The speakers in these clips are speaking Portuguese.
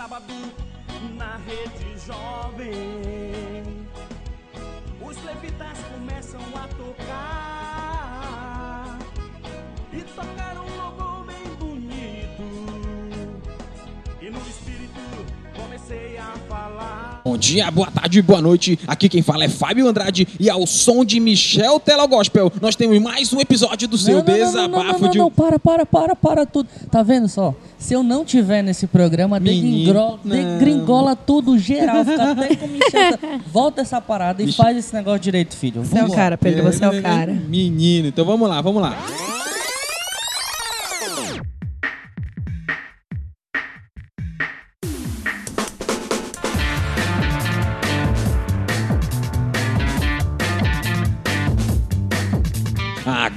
sábado na rede jovem. Os levitas começam a tocar e tocaram um louvor bem bonito. E no espírito comecei a falar. Bom dia, boa tarde, boa noite. Aqui quem fala é Fábio Andrade e ao som de Michel Telogospel, nós temos mais um episódio do seu Não, não, desabafo não, não, não, de não, para, para, para, para tudo. Tá vendo só? Se eu não tiver nesse programa, Menino, degringola tudo geral. Fica até com Michel. Volta essa parada e Michel- faz esse negócio direito, filho. Você é o cara, Pedro, você é o cara. Menino, então vamos lá, vamos lá.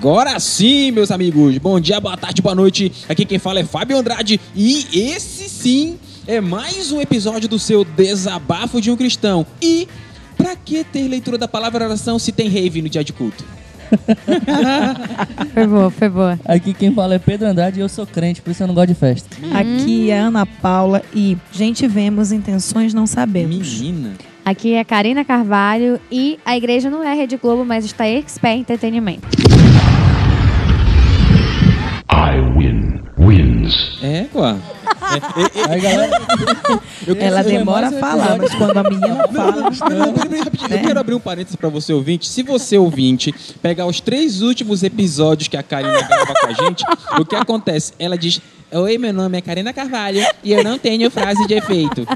Agora sim, meus amigos. Bom dia, boa tarde, boa noite. Aqui quem fala é Fábio Andrade e esse sim é mais um episódio do seu Desabafo de um Cristão. E pra que ter leitura da palavra oração se tem rave no dia de culto? Foi boa, foi boa. Aqui quem fala é Pedro Andrade e eu sou crente, por isso eu não gosto de festa. Aqui é a Ana Paula e, gente, vemos, intenções não sabemos. Menina. Aqui é Karina Carvalho e a igreja não é Rede Globo, mas está expert em entretenimento. I win wins. É, pô. Aí, galera, Eu Ela Esse foi demora a falar, episódio. mas quando a menina Não, fala. não, não, peraí, peraí, rapidinho. Eu quero abrir um parênteses pra você ouvinte. Se você ouvinte pegar os três últimos episódios que a Karina grava com a gente, o que acontece? Ela diz: Oi, meu nome é Karina Carvalho e eu não tenho frase de efeito.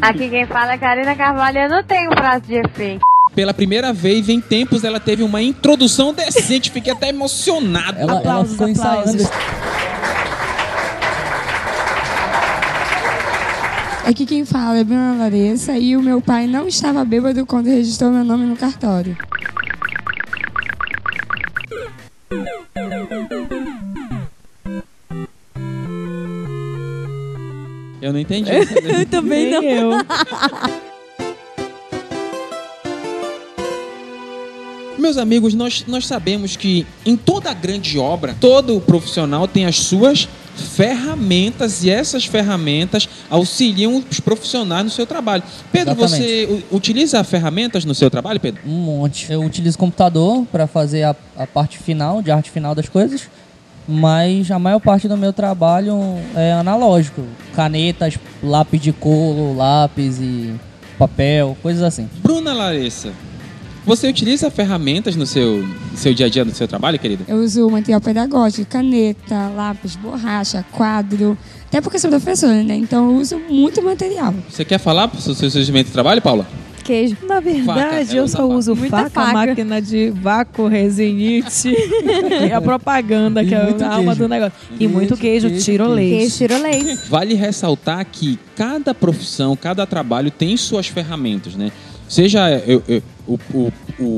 Aqui quem fala é Karina Carvalho, eu não tenho prazo de efeito. Pela primeira vez em tempos, ela teve uma introdução decente. Fiquei até emocionado. ela, ela Aplausos, ficou ensaiando. Aqui quem fala é Bruna Larissa e o meu pai não estava bêbado quando registrou meu nome no cartório. Eu não entendi. Eu também não. Eu. Meus amigos, nós, nós sabemos que em toda grande obra, todo profissional tem as suas ferramentas e essas ferramentas auxiliam os profissionais no seu trabalho. Pedro, você u- utiliza ferramentas no seu trabalho, Pedro? Um monte. Eu utilizo computador para fazer a, a parte final, de arte final das coisas, mas a maior parte do meu trabalho é analógico. Canetas, lápis de couro, lápis e papel, coisas assim. Bruna Larissa, você utiliza ferramentas no seu, seu dia a dia, no seu trabalho, querida? Eu uso material pedagógico, caneta, lápis, borracha, quadro. Até porque sou professora, né? Então eu uso muito material. Você quer falar sobre o seu surgimento de trabalho, Paula? Queijo. Na verdade, Faca, eu só uso Muita faca, faca. máquina de vácuo, resinite e a propaganda, que E é muito a alma queijo. do negócio. E muito queijo, queijo, tiro queijo. leite. Queijo tiro leite. Vale ressaltar que cada profissão, cada trabalho tem suas ferramentas, né? Seja eu- eu- o, o-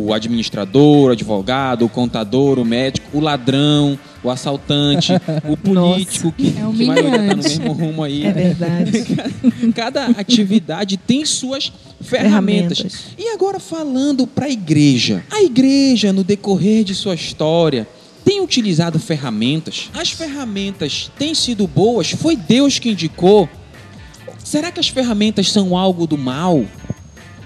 o administrador, o advogado, o contador, o médico, o ladrão, o assaltante, o político, que, É que vai estar no humilhante. mesmo rumo aí. É né? verdade. Cada atividade tem suas ferramentas. Ferramentas. E agora falando para a igreja. A igreja, no decorrer de sua história, tem utilizado ferramentas? As ferramentas têm sido boas? Foi Deus que indicou? Será que as ferramentas são algo do mal?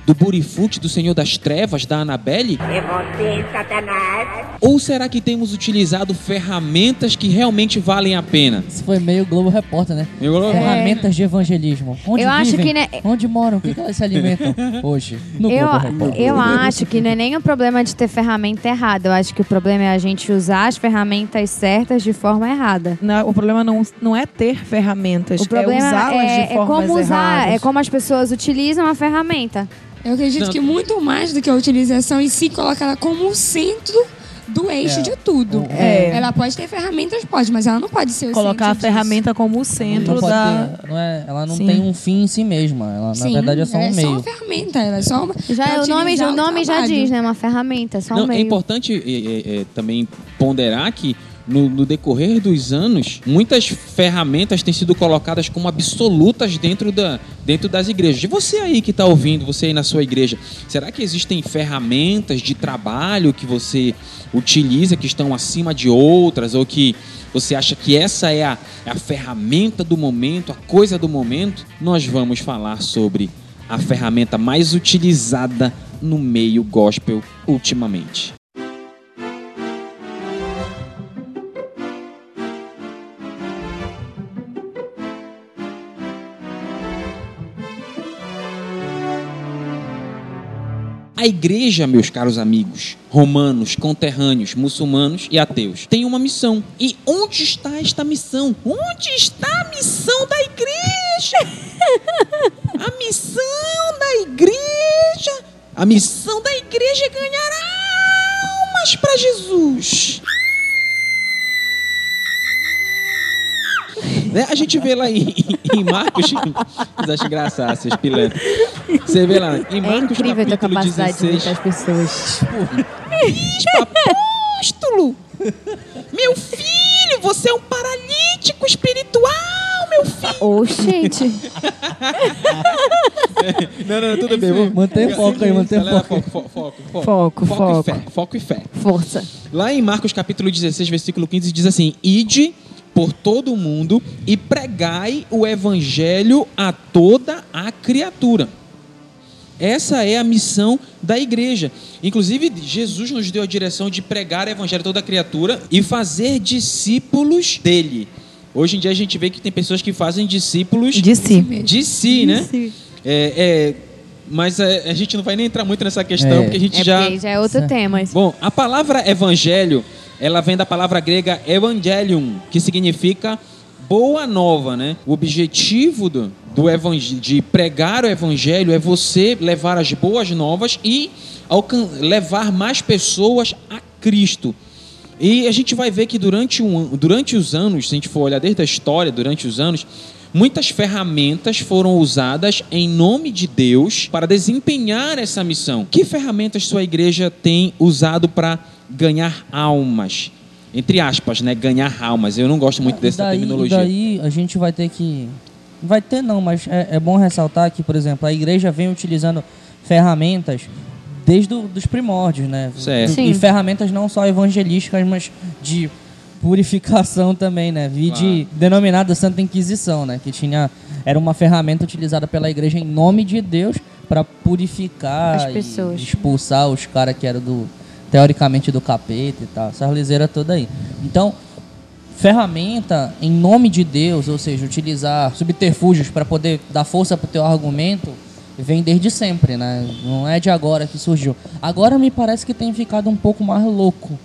Do burifute, do Senhor das Trevas, da Anabelle? É você, Satanás. Ou será que temos utilizado ferramentas que realmente valem a pena? Isso foi meio Globo Repórter, né? Eu- Ferramentas de evangelismo. Onde Eu acho vivem? que, né- Onde moram? O que, que elas se alimentam hoje? No Eu, Globo Repórter. eu acho que não é nem o problema de ter ferramenta errada. Eu acho que o problema é a gente usar as ferramentas certas de forma errada. Não, o problema não, não é ter ferramentas, O problema é usá-las é, de é formas como usar, erradas. é como as pessoas utilizam a ferramenta. Eu acredito Não. que muito mais do que a utilização em si, coloca ela como o centro do eixo É. de tudo. É. Ela pode ter ferramentas, pode, mas ela não pode ser o Colocar a centro disso. ferramenta como o centro não da... ter- não é- ela não Sim. tem um fim em si mesma. Ela, na Sim, verdade, é só ela um é meio. só uma ferramenta, ela é só uma. Já pra o nome, o nome já diz, né? Uma ferramenta, só um Não, é meio. importante é, é, é, também ponderar que no, no decorrer dos anos, muitas ferramentas têm sido colocadas como absolutas dentro, da, dentro das igrejas. E você aí que está ouvindo, você aí na sua igreja, será que existem ferramentas de trabalho que você utiliza que estão acima de outras ou que você acha que essa é a, é a ferramenta do momento, a coisa do momento? Nós vamos falar sobre a ferramenta mais utilizada no meio gospel ultimamente. A igreja, meus caros amigos, romanos, conterrâneos, muçulmanos e ateus, tem uma missão. E onde está esta missão? Onde está a missão da igreja? A missão da igreja, a missão da igreja é ganhar almas para Jesus. Né? A gente vê lá em, em Marcos, vocês acham engraçado, seus pilantras. Você vê lá em É Marcos incrível a capacidade de 16. imitar as pessoas. Bispo, apóstolo! Meu filho, você é um paralítico espiritual, meu filho! Ô, gente. Não, não, tudo bem. Vamos... Mantém foco aí, mantém foco. foco, foco, foco. Foco, Foco foco. e fé, foco e fé. Força. Lá em Marcos capítulo 16, versículo 15, diz assim: Ide por todo o mundo e pregai o evangelho a toda a criatura. Essa é a missão da igreja. Inclusive, Jesus nos deu a direção de pregar o evangelho a toda a criatura e fazer discípulos dele. Hoje em dia a gente vê que tem pessoas que fazem discípulos De si. de si, né? É, é, mas é, a gente não vai nem entrar muito nessa questão, É. porque a gente É já. porque já é outro tema. Bom, a palavra evangelho, ela vem da palavra grega evangelium, que significa boa nova, né? O objetivo do, do de pregar o evangelho é você levar as boas novas e levar mais pessoas a Cristo. E a gente vai ver que durante, um, durante os anos, se a gente for olhar desde a história, durante os anos, muitas ferramentas foram usadas em nome de Deus para desempenhar essa missão. Que ferramentas sua igreja tem usado para ganhar almas? Entre aspas, né? Ganhar almas. Eu não gosto muito E dessa daí, terminologia. E daí a gente vai ter que. Vai ter não, mas é, é bom ressaltar que, por exemplo, a igreja vem utilizando ferramentas desde o, dos primórdios, né? Certo. E, Sim. e ferramentas não só evangelísticas, mas de purificação também, né? Vi de denominada Santa Inquisição, né? Que tinha era uma ferramenta utilizada pela igreja em nome de Deus para purificar As e pessoas. expulsar os caras que eram do teoricamente do capeta e tal, essa liseira toda aí. Então, ferramenta em nome de Deus, ou seja, utilizar subterfúgios para poder dar força para o teu argumento, vem desde sempre, né? Não é de agora que surgiu. Agora me parece que tem ficado um pouco mais louco.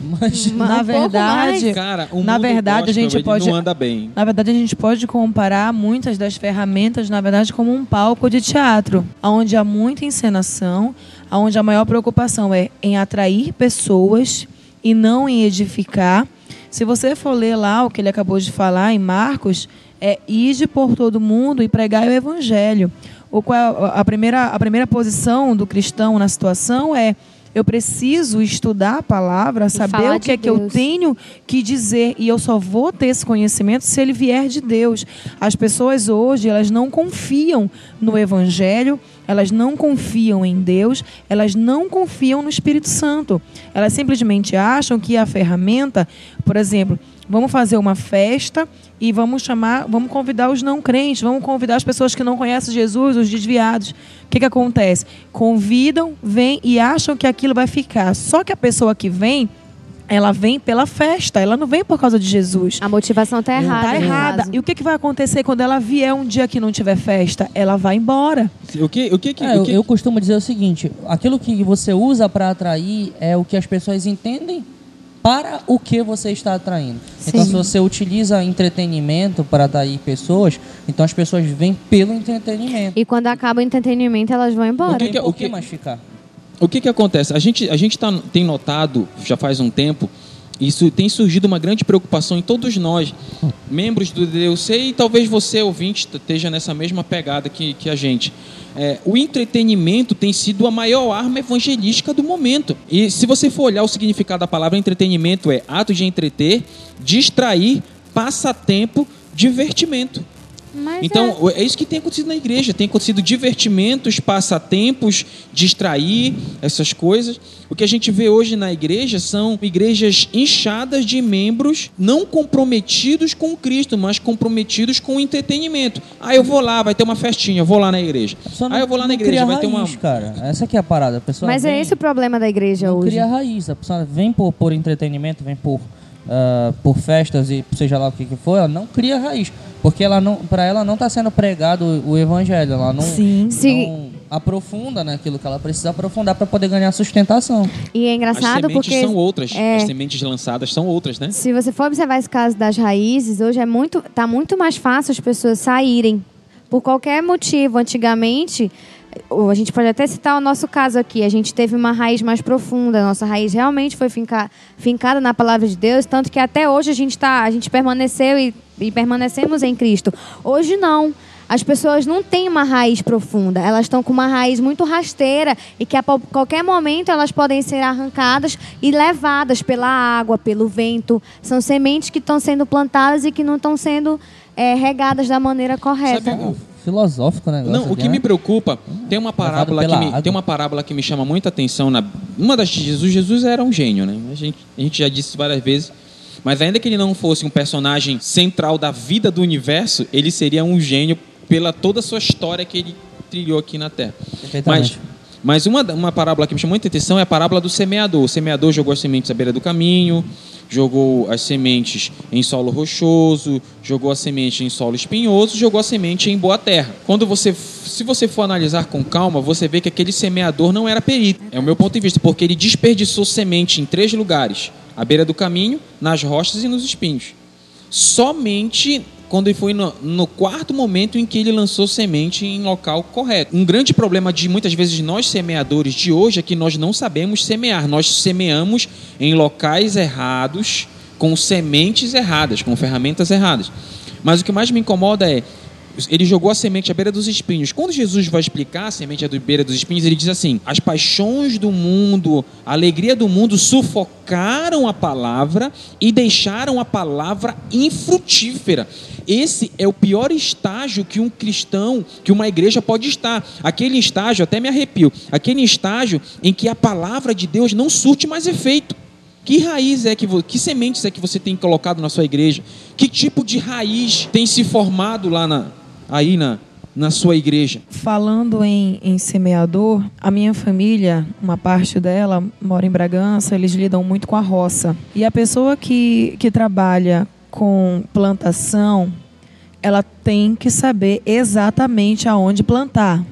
Mas Ma- Na um pouco verdade. Cara, o Na mundo verdade, a gente pode- não anda bem. Na verdade, a gente pode comparar muitas das ferramentas, na verdade, como um palco de teatro, onde há muita encenação, onde a maior preocupação é em atrair pessoas e não em edificar. Se você for ler lá o que ele acabou de falar em Marcos, é ide por todo mundo e pregar o evangelho. O qual a primeira a primeira posição do cristão na situação é eu preciso estudar a palavra, saber o que de é que eu Deus. tenho que dizer e eu só vou ter esse conhecimento se ele vier de Deus. As pessoas hoje, elas não confiam no evangelho, elas não confiam em Deus, elas não confiam no Espírito Santo. Elas simplesmente acham que a ferramenta, por exemplo, vamos fazer uma festa e vamos chamar, vamos convidar os não crentes, vamos convidar as pessoas que não conhecem Jesus, os desviados. O que, que acontece? Convidam, vêm e acham que aquilo vai ficar. Só que a pessoa que vem, ela vem pela festa, ela não vem por causa de Jesus. A motivação tá errada. Tá no errada. E o que, que vai acontecer quando ela vier um dia que não tiver festa? Ela vai embora. O que, o que, que, É, o eu, que- eu costumo dizer o seguinte: aquilo que você usa para atrair é o que as pessoas entendem para o que você está atraindo. Então, se você utiliza entretenimento para atrair pessoas, então as pessoas vêm pelo entretenimento. E quando acaba o entretenimento, elas vão embora. O que que- por o que que- mais ficar? O que que acontece? A gente, a gente tá, tem notado, já faz um tempo, isso tem surgido uma grande preocupação em todos nós, membros do DDUC, e talvez você, ouvinte, esteja nessa mesma pegada que, que a gente. É, o entretenimento tem sido a maior arma evangelística do momento. E se você for olhar o significado da palavra entretenimento, é ato de entreter, distrair, passatempo, divertimento. Mas Então, é. isso que tem acontecido na igreja. Tem acontecido divertimentos, passatempos, distrair, essas coisas. O que a gente vê hoje na igreja são igrejas inchadas de membros não comprometidos com Cristo, mas comprometidos com o entretenimento. Ah, eu vou lá, vai ter uma festinha, eu vou lá na igreja. Só Ah, eu vou lá na não igreja, vai ter uma. raiz, cara. Essa que é a parada. A pessoa Mas vem, é esse o problema da igreja não hoje. cria raiz. A pessoa vem por, por entretenimento, vem por, ah, por festas e seja lá o que, que for, ela não cria raiz. Porque ela não, para ela não está sendo pregado o, o evangelho. Ela não, Sim. Sim. não aprofunda naquilo que ela precisa aprofundar para poder ganhar sustentação. E é As engraçado sementes porque são outras. é. As sementes lançadas são outras, né? se você for observar esse caso das raízes, hoje é muito, tá muito mais fácil as pessoas saírem por qualquer motivo. Antigamente, a gente pode até citar o nosso caso aqui. A gente teve uma raiz mais profunda. A nossa raiz realmente foi finca, fincada na palavra de Deus, tanto que até hoje a gente tá, a gente permaneceu e, e permanecemos em Cristo. Hoje não. As pessoas não têm uma raiz profunda, elas estão com uma raiz muito rasteira e que a qualquer momento elas podem ser arrancadas e levadas pela água, pelo vento. São sementes que estão sendo plantadas e que não estão sendo eh, regadas da maneira correta. Sabe, Filosófico, né? Não, o que me preocupa, tem uma parábola que me, água. tem uma parábola que me chama muita atenção na uma das de Jesus, Jesus era um gênio, né? A gente, a gente já disse várias vezes, mas ainda que ele não fosse um personagem central da vida do universo, ele seria um gênio pela toda a sua história que ele trilhou aqui na Terra. Mas. Mas uma, uma parábola que me chamou muita atenção é a parábola do semeador. O semeador jogou as sementes à beira do caminho, jogou as sementes em solo rochoso, jogou a semente em solo espinhoso, jogou a semente em boa terra. Quando você, se você for analisar com calma, você vê que aquele semeador não era perito. É o meu ponto de vista, porque ele desperdiçou semente em três lugares: à beira do caminho, nas rochas e nos espinhos. Somente quando foi no, no quarto momento em que ele lançou semente em local correto. Um grande problema de muitas vezes nós semeadores de hoje é que nós não sabemos semear. Nós semeamos em locais errados, com sementes erradas, com ferramentas erradas. Mas o que mais me incomoda é ele jogou a semente à beira dos espinhos. Quando Jesus vai explicar a semente à beira dos espinhos, ele diz assim: as paixões do mundo, a alegria do mundo sufocaram a palavra e deixaram a palavra infrutífera. Esse é o pior estágio que um cristão, que uma igreja pode estar. Aquele estágio, até me arrepio, aquele estágio em que a palavra de Deus não surte mais efeito. Que raiz é que que sementes é que você tem colocado na sua igreja? Que tipo de raiz tem se formado lá na aí na na sua igreja? Falando em, em semeador, a minha família, uma parte dela mora em Bragança, eles lidam muito com a roça. E a pessoa que, que trabalha com plantação, ela tem que saber exatamente aonde plantar.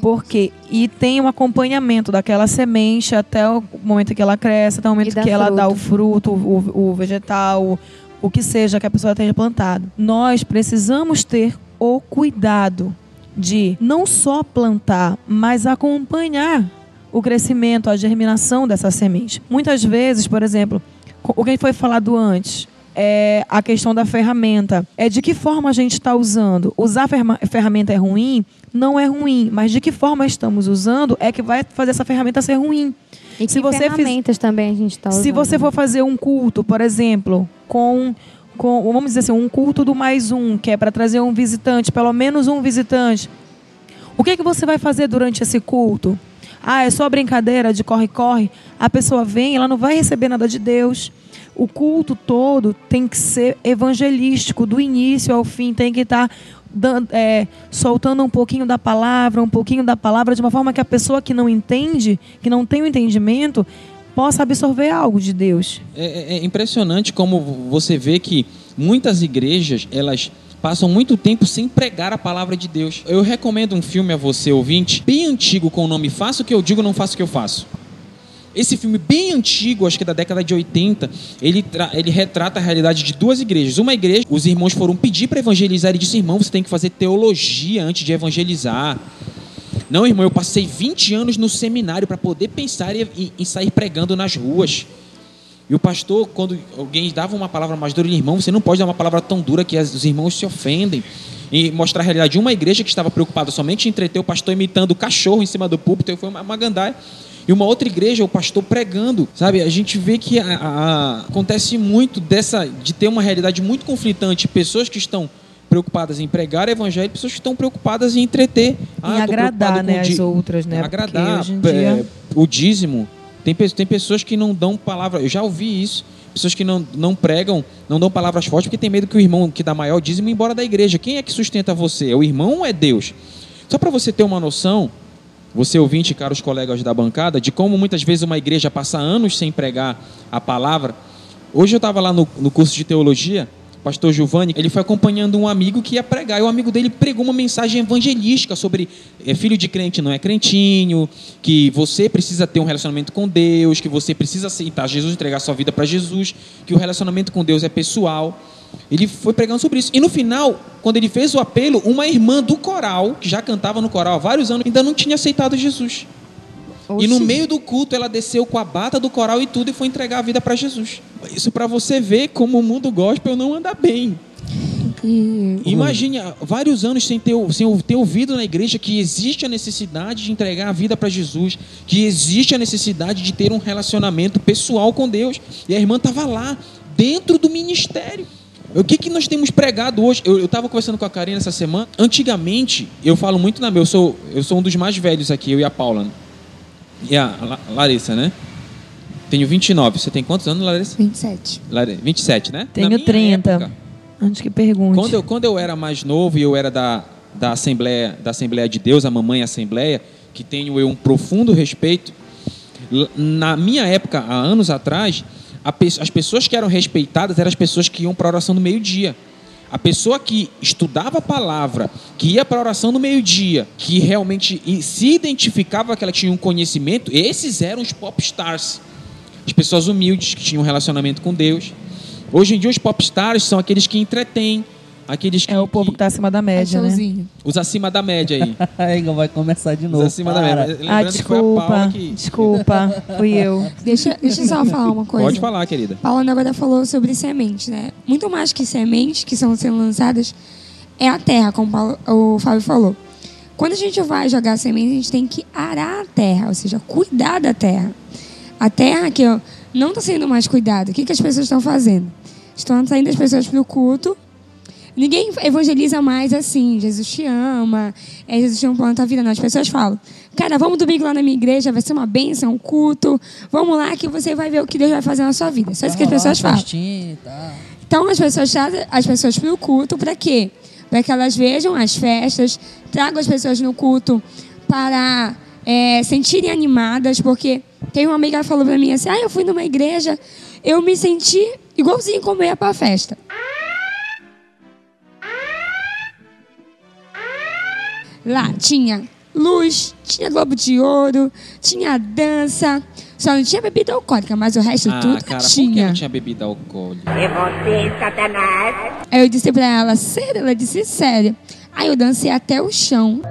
Porque e tem um acompanhamento daquela semente até o momento que ela cresce, até o momento que ela dá o fruto. fruto, o, o vegetal, o, o que seja que a pessoa tenha plantado. Nós precisamos ter o cuidado de não só plantar, mas acompanhar o crescimento, a germinação dessa semente. Muitas vezes, por exemplo, o que foi falado antes, é a questão da ferramenta. É de que forma a gente está usando. Usar ferramenta é ruim? Não é ruim, mas de que forma estamos usando é que vai fazer essa ferramenta ser ruim. E Se que você fiz- ferramentas também a gente está usando. Se você for fazer um culto, por exemplo, com, com vamos dizer assim, um culto do mais um, que é para trazer um visitante, pelo menos um visitante, o que, que você vai fazer durante esse culto? Ah, é só brincadeira de corre-corre. A pessoa vem, ela não vai receber nada de Deus. O culto todo tem que ser evangelístico, do início ao fim, tem que estar dan- é, soltando um pouquinho da palavra, um pouquinho da palavra, de uma forma que a pessoa que não entende, que não tem o entendimento, possa absorver algo de Deus. É, é- é impressionante como você vê que muitas igrejas elas passam muito tempo sem pregar a palavra de Deus. Eu recomendo um filme a você, ouvinte, bem antigo, com o nome Faça o que eu digo, não faça o que eu faço. Esse filme bem antigo, acho que é da década de 80, ele, ele retrata a realidade de duas igrejas. Uma igreja, os irmãos foram pedir para evangelizar e disse: irmão, você tem que fazer teologia antes de evangelizar. Não, irmão, eu passei 20 anos no seminário para poder pensar e, e- e sair pregando nas ruas. E o pastor, quando alguém dava uma palavra mais dura, ele, irmão, você não pode dar uma palavra tão dura que os irmãos se ofendem. E mostrar a realidade de uma igreja que estava preocupada somente em entreter o pastor imitando o cachorro em cima do púlpito, foi uma, uma gandaia. E uma outra igreja, o pastor pregando, sabe? A gente vê que a- a- acontece muito dessa, de ter uma realidade muito conflitante, pessoas que estão preocupadas em pregar o evangelho, pessoas que estão preocupadas em entreter. Ah, em agradar né, as outras, né? agradar em é, dia... o dízimo. Tem, tem pessoas que não dão palavra. Eu já ouvi isso. Pessoas que não, não pregam, não dão palavras fortes porque tem medo que o irmão que dá maior dízimo ir embora da igreja. Quem é que sustenta você? É o irmão ou é Deus? Só para você ter uma noção, você ouvinte, caros colegas da bancada, de como muitas vezes uma igreja passa anos sem pregar a palavra. Hoje eu estava lá no, no curso de teologia, pastor Giovanni, ele foi acompanhando um amigo que ia pregar, e o amigo dele pregou uma mensagem evangelística sobre é, filho de crente não é crentinho, que você precisa ter um relacionamento com Deus, que você precisa aceitar Jesus, entregar sua vida para Jesus, que o relacionamento com Deus é pessoal. Ele foi pregando sobre isso. E no final, quando ele fez o apelo, uma irmã do coral, que já cantava no coral há vários anos, ainda não tinha aceitado Jesus. E no meio do culto ela desceu com a bata do coral e tudo e foi entregar a vida para Jesus. Isso para você ver como o mundo gospel não anda bem. E Imagine vários anos sem ter, sem ter ouvido na igreja que existe a necessidade de entregar a vida para Jesus, que existe a necessidade de ter um relacionamento pessoal com Deus. E a irmã estava lá, dentro do ministério. O que, que nós temos pregado hoje? Eu estava conversando com a Karina essa semana. Antigamente, eu falo muito na meu, eu sou, eu sou um dos mais velhos aqui, eu e a Paula. E a La- Larissa, né? Tenho 29. Você tem quantos anos, Larissa? 27. Lare- 27, né? Tenho minha 30. época, Antes que pergunte. quando eu, quando eu era mais novo e eu era da, da, Assembleia, da Assembleia de Deus, a Mamãe Assembleia, que tenho eu um profundo respeito, na minha época, há anos atrás, a pe- as pessoas que eram respeitadas eram as pessoas que iam para a oração no meio-dia. A pessoa que estudava a palavra, que ia para a oração no meio-dia, que realmente se identificava que ela tinha um conhecimento, esses eram os pop stars. As pessoas humildes que tinham um relacionamento com Deus. Hoje em dia, os pop stars são aqueles que entretêm, aqueles que. É o povo que está acima da É média, né? showzinho. Os acima da média aí. Aí vai começar de Os novo. acima da Para. média. Ah, Lembrando que foi a Paula desculpa. que. Desculpa, fui eu. Deixa, deixa eu só falar uma coisa. Pode falar, querida. Paula agora falou sobre sementes, né? Muito mais que sementes que são sendo lançadas é a terra, como o Paulo- o Fábio falou. Quando a gente vai jogar semente, a gente tem que arar a terra, ou seja, cuidar da terra. A terra que não está sendo mais cuidada. O que, que as pessoas estão fazendo? Estão saindo as pessoas para o culto. Ninguém evangeliza mais assim, Jesus te ama, é, Jesus te ama plano da vida. Não, as pessoas falam, cara, vamos domingo lá na minha igreja, vai ser uma bênção, um culto. Vamos lá que você vai ver o que Deus vai fazer na sua vida. Só isso que as pessoas falam. Então as pessoas trazem as pessoas para o culto para quê? Para que elas vejam as festas, tragam as pessoas no culto para é, sentirem animadas, porque tem uma amiga que falou para mim assim: ah, eu fui numa igreja, eu me senti igualzinho como eu ia para a festa. Lá tinha luz, tinha globo de ouro, tinha dança, só não tinha bebida alcoólica, mas o resto Ah, tudo cara, por que tinha. não tinha bebida alcoólica? É você, Satanás. Aí eu disse pra ela, sério? Ela disse, sério. Aí eu dancei até o chão.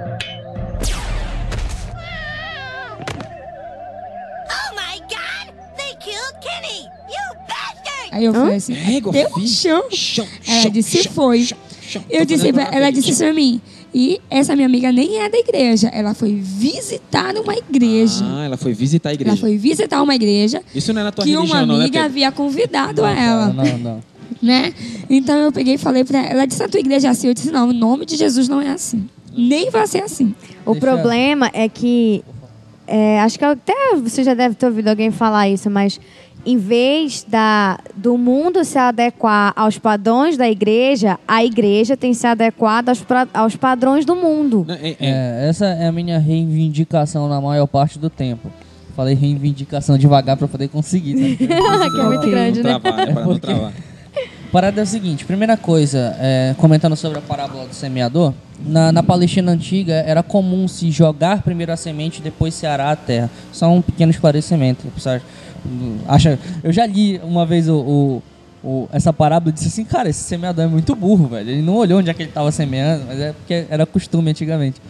Oh my god! They killed Kenny! You bastard! Aí eu falei assim, até o chão. Chão, Ela disse, chão, foi. chão, chão. Eu disse ela disse isso pra mim. E essa minha amiga nem é da igreja. Ela foi visitar uma igreja. Ah, ela foi visitar a igreja. ela foi visitar uma igreja Isso não é na tua que uma religião, não, né, amiga havia convidado Não, ela. cara, Não, não. né? Então eu peguei e falei pra ela, ela disse, a tua igreja é assim? Eu disse, não, o nome de Jesus não é assim. Nem vai ser assim. O Deixa- problema é que. é, acho que até você já deve ter ouvido alguém falar isso, mas em vez da, do mundo se adequar aos padrões da igreja, a igreja tem se adequado aos, pra- aos padrões do mundo. É- é- É, essa é a minha reivindicação na maior parte do tempo. Falei reivindicação devagar pra poder conseguir. Tá? que é muito grande, né? é não Porque- travar. Parada é o seguinte, primeira coisa, é, comentando sobre a parábola do semeador, na, na Palestina antiga era comum se jogar primeiro a semente e depois se arar a terra. Só um pequeno esclarecimento. pessoal, Acha, eu já li uma vez o, o, o- essa parábola, eu disse assim, cara, esse semeador é muito burro, velho. Ele não olhou onde é que ele tava semeando, mas é porque era costume antigamente.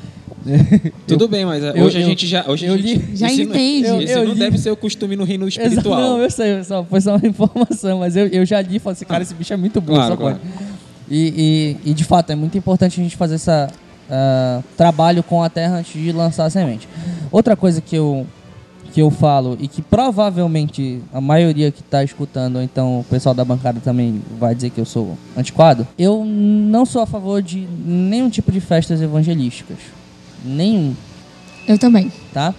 Tudo bem, mas é, eu- hoje a eu- gente já. Hoje eu a gente, li- Já esse entende. Não, Eu- eu não li- deve ser o costume no reino Exato, espiritual. Não, eu sei, só, foi só uma informação, mas eu, eu já li e falei assim, cara, esse bicho é muito burro, Claro, só claro. E, e, e, de fato, é muito importante a gente fazer esse trabalho com a terra antes de lançar a semente. Outra coisa que eu, que eu falo e que provavelmente a maioria que está escutando, ou então o pessoal da bancada também vai dizer que eu sou antiquado, eu não sou a favor de nenhum tipo de festas evangelísticas. Nenhum Eu também. tá?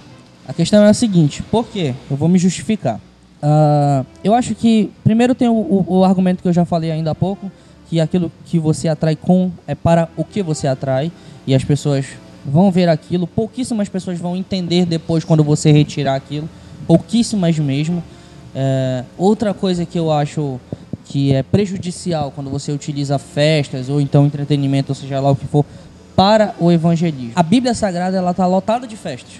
A questão é a seguinte, por quê? Eu vou me justificar. Ah, eu acho que, primeiro tem o, o- o argumento que eu já falei ainda há pouco, que aquilo que você atrai com é para o que você atrai, e as pessoas vão ver aquilo, pouquíssimas pessoas vão entender depois quando você retirar aquilo, pouquíssimas mesmo. É, outra coisa que eu acho que é prejudicial quando você utiliza festas ou então entretenimento, ou seja lá o que for, para o evangelismo. A Bíblia Sagrada ela está lotada de festas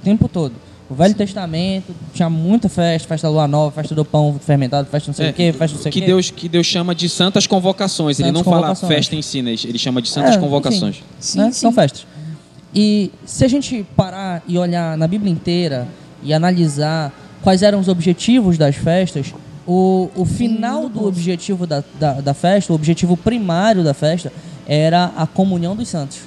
o tempo todo. O Velho Testamento tinha muita festa, festa da lua nova, festa do pão fermentado, festa não sei É, o quê, festa não sei o que quê. Deus que Deus chama de santas convocações. ele Santas não fala convocações. festa em si, né? ele chama de santas É, convocações. Sim, né? sim. São festas. E se a gente parar e olhar na Bíblia inteira e analisar quais eram os objetivos das festas, o, o final do objetivo da, da, da festa, o objetivo primário da festa, era a comunhão dos santos.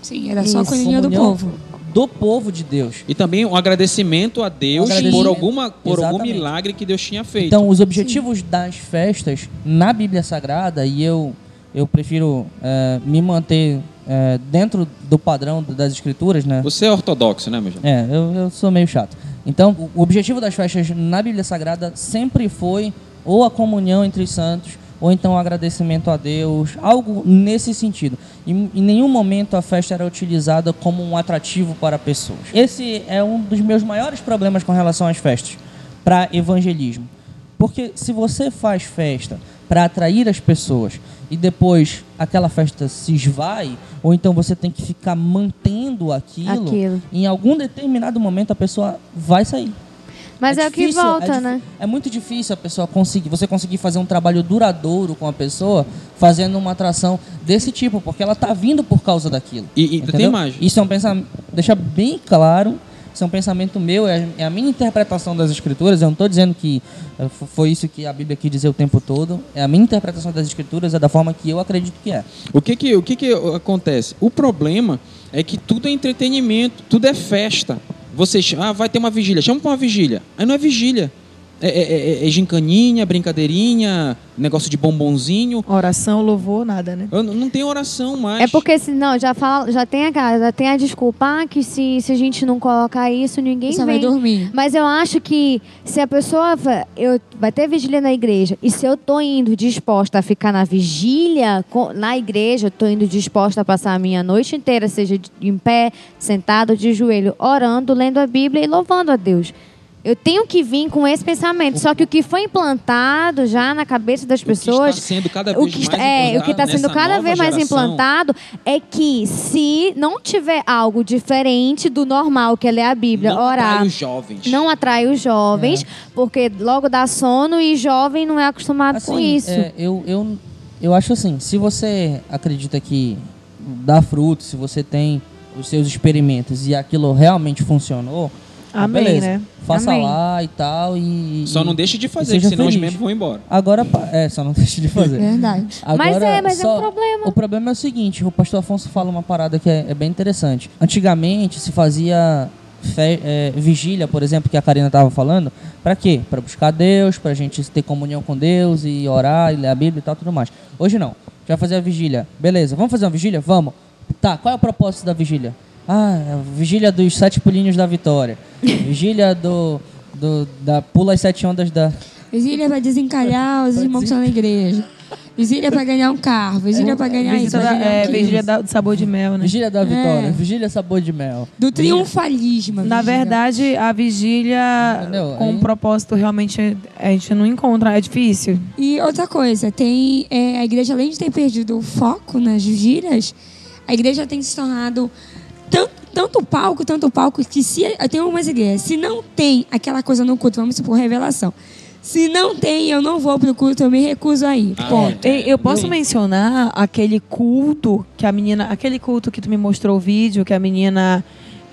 Sim, era só a comunhão do povo. Do povo de Deus. E também um agradecimento a Deus Um agradecimento. por, alguma, por algum milagre que Deus tinha feito. Então, os objetivos das festas na Bíblia Sagrada, e eu, eu prefiro eh, me manter eh, dentro do padrão das escrituras, né? Você é ortodoxo, né, meu jovem? É, eu, eu sou meio chato. Então, o- o objetivo das festas na Bíblia Sagrada sempre foi ou a comunhão entre os santos, ou então o agradecimento a Deus, algo nesse sentido. Em, em nenhum momento a festa era utilizada como um atrativo para pessoas. Esse é um dos meus maiores problemas com relação às festas, para evangelismo. Porque se você faz festa para atrair as pessoas e depois aquela festa se esvai, ou então você tem que ficar mantendo aquilo, Aquilo. em algum determinado momento a pessoa vai sair. Mas é, o que difícil, volta, é né? É muito difícil a pessoa conseguir, você conseguir fazer um trabalho duradouro com a pessoa fazendo uma atração desse tipo, porque ela tá vindo por causa daquilo. E- e entendeu? tem mais. Isso é um pensamento, deixa bem claro, isso é um pensamento meu, é, é a minha interpretação das escrituras, eu não estou dizendo que eh, foi isso que a Bíblia quis dizer o tempo todo, é a minha interpretação das escrituras, é da forma que eu acredito que é. O que que, o que que acontece? O problema é que tudo é entretenimento, tudo é festa. Você ah, vai ter uma vigília, chama para uma vigília. Aí não é vigília. É, é, é, é gincaninha, brincadeirinha, negócio de bombonzinho. Oração, louvor, nada, né? Eu, não- tem oração mais. É porque senão já fala, já tem a, já tem a desculpa ah, que se, se a gente não colocar isso, ninguém Você vem. vai dormir. Mas eu acho que se a pessoa eu, vai ter vigília na igreja e se eu tô indo disposta a ficar na vigília na igreja, eu tô indo disposta a passar a minha noite inteira, seja de- em pé, sentado, de joelho, orando, lendo a Bíblia e louvando a Deus. Eu tenho que vir com esse pensamento. Só que o que foi implantado já na cabeça das O que pessoas está sendo cada o vez que, está, mais é, o que está sendo cada vez mais geração. implantado é que se não tiver algo diferente do normal, que é ler a Bíblia, não orar, atrai os jovens. não atrai os jovens, porque logo dá sono e jovem não é acostumado com Assim, isso. é, eu, eu, eu acho assim, se você acredita que dá fruto, se você tem os seus experimentos e aquilo realmente funcionou, Amém, beleza. né? Faça Amém. lá e tal e Só não deixe de fazer, senão os feliz. membros vão embora. Agora, é, só não deixe de fazer. Verdade. Mas Agora, é, mas é um só- problema. O problema é o seguinte, o pastor Afonso fala uma parada que é, é bem interessante. Antigamente se fazia fe- é, vigília, por exemplo, que a Karina estava falando, para quê? Para buscar Deus, para a gente ter comunhão com Deus e orar e ler a Bíblia e tal, tudo mais. Hoje não. A gente vai fazer a vigília. Beleza, vamos fazer uma vigília? Vamos. Tá, qual é o propósito da vigília? Ah, é vigília dos sete pulinhos da vitória. Vigília do, do da pula as sete ondas da Vigília pra desencalhar os irmãos que estão na igreja. Vigília pra ganhar um carro. Vigília pra ganhar isso. Da, ganhar é, vigília da- do sabor de mel, né? vigília da vitória, vigília sabor de mel. Do triunfalismo. Na vigília. verdade, a vigília Entendeu? com Aí- um propósito realmente a gente não encontra, é difícil. E outra coisa, tem é, a igreja, além de ter perdido o foco nas vigílias, a igreja tem se tornado tanto, tanto palco, tanto palco, que se tem umas igrejas, se não tem aquela coisa no culto, vamos supor, revelação. Se não tem, eu não vou pro culto, eu me recuso a ir. Ah, Ponto. é. Eu posso Sim. mencionar aquele culto que a menina. Aquele culto que tu me mostrou o vídeo, que a menina.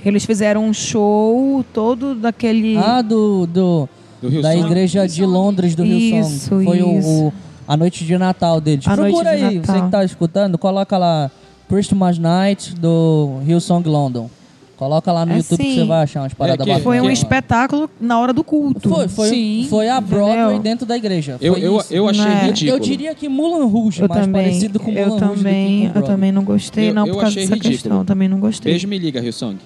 Eles fizeram um show todo daquele. Ah, do, do, Do da igreja de Londres do Rio Isso, Song. Foi o- isso. O, a noite de Natal deles. A noite Procura de aí, Natal. você que tá escutando, coloca lá Christmas Night do Rio Song London. Coloca lá no É YouTube que sim. você vai achar umas paradas que- bacanas. Foi um que- espetáculo na hora do culto. Foi, foi, Sim. foi a Broadway Entendeu? dentro da igreja. Eu, Foi eu, isso. eu achei Né? ridículo. Eu diria que Mulan Rouge, Eu mais também, parecido com Mulan eu Rouge do que também, com eu também não gostei, Eu- não, eu por causa achei dessa ridículo. questão. Eu também não gostei. Beijo me liga, Rio Song.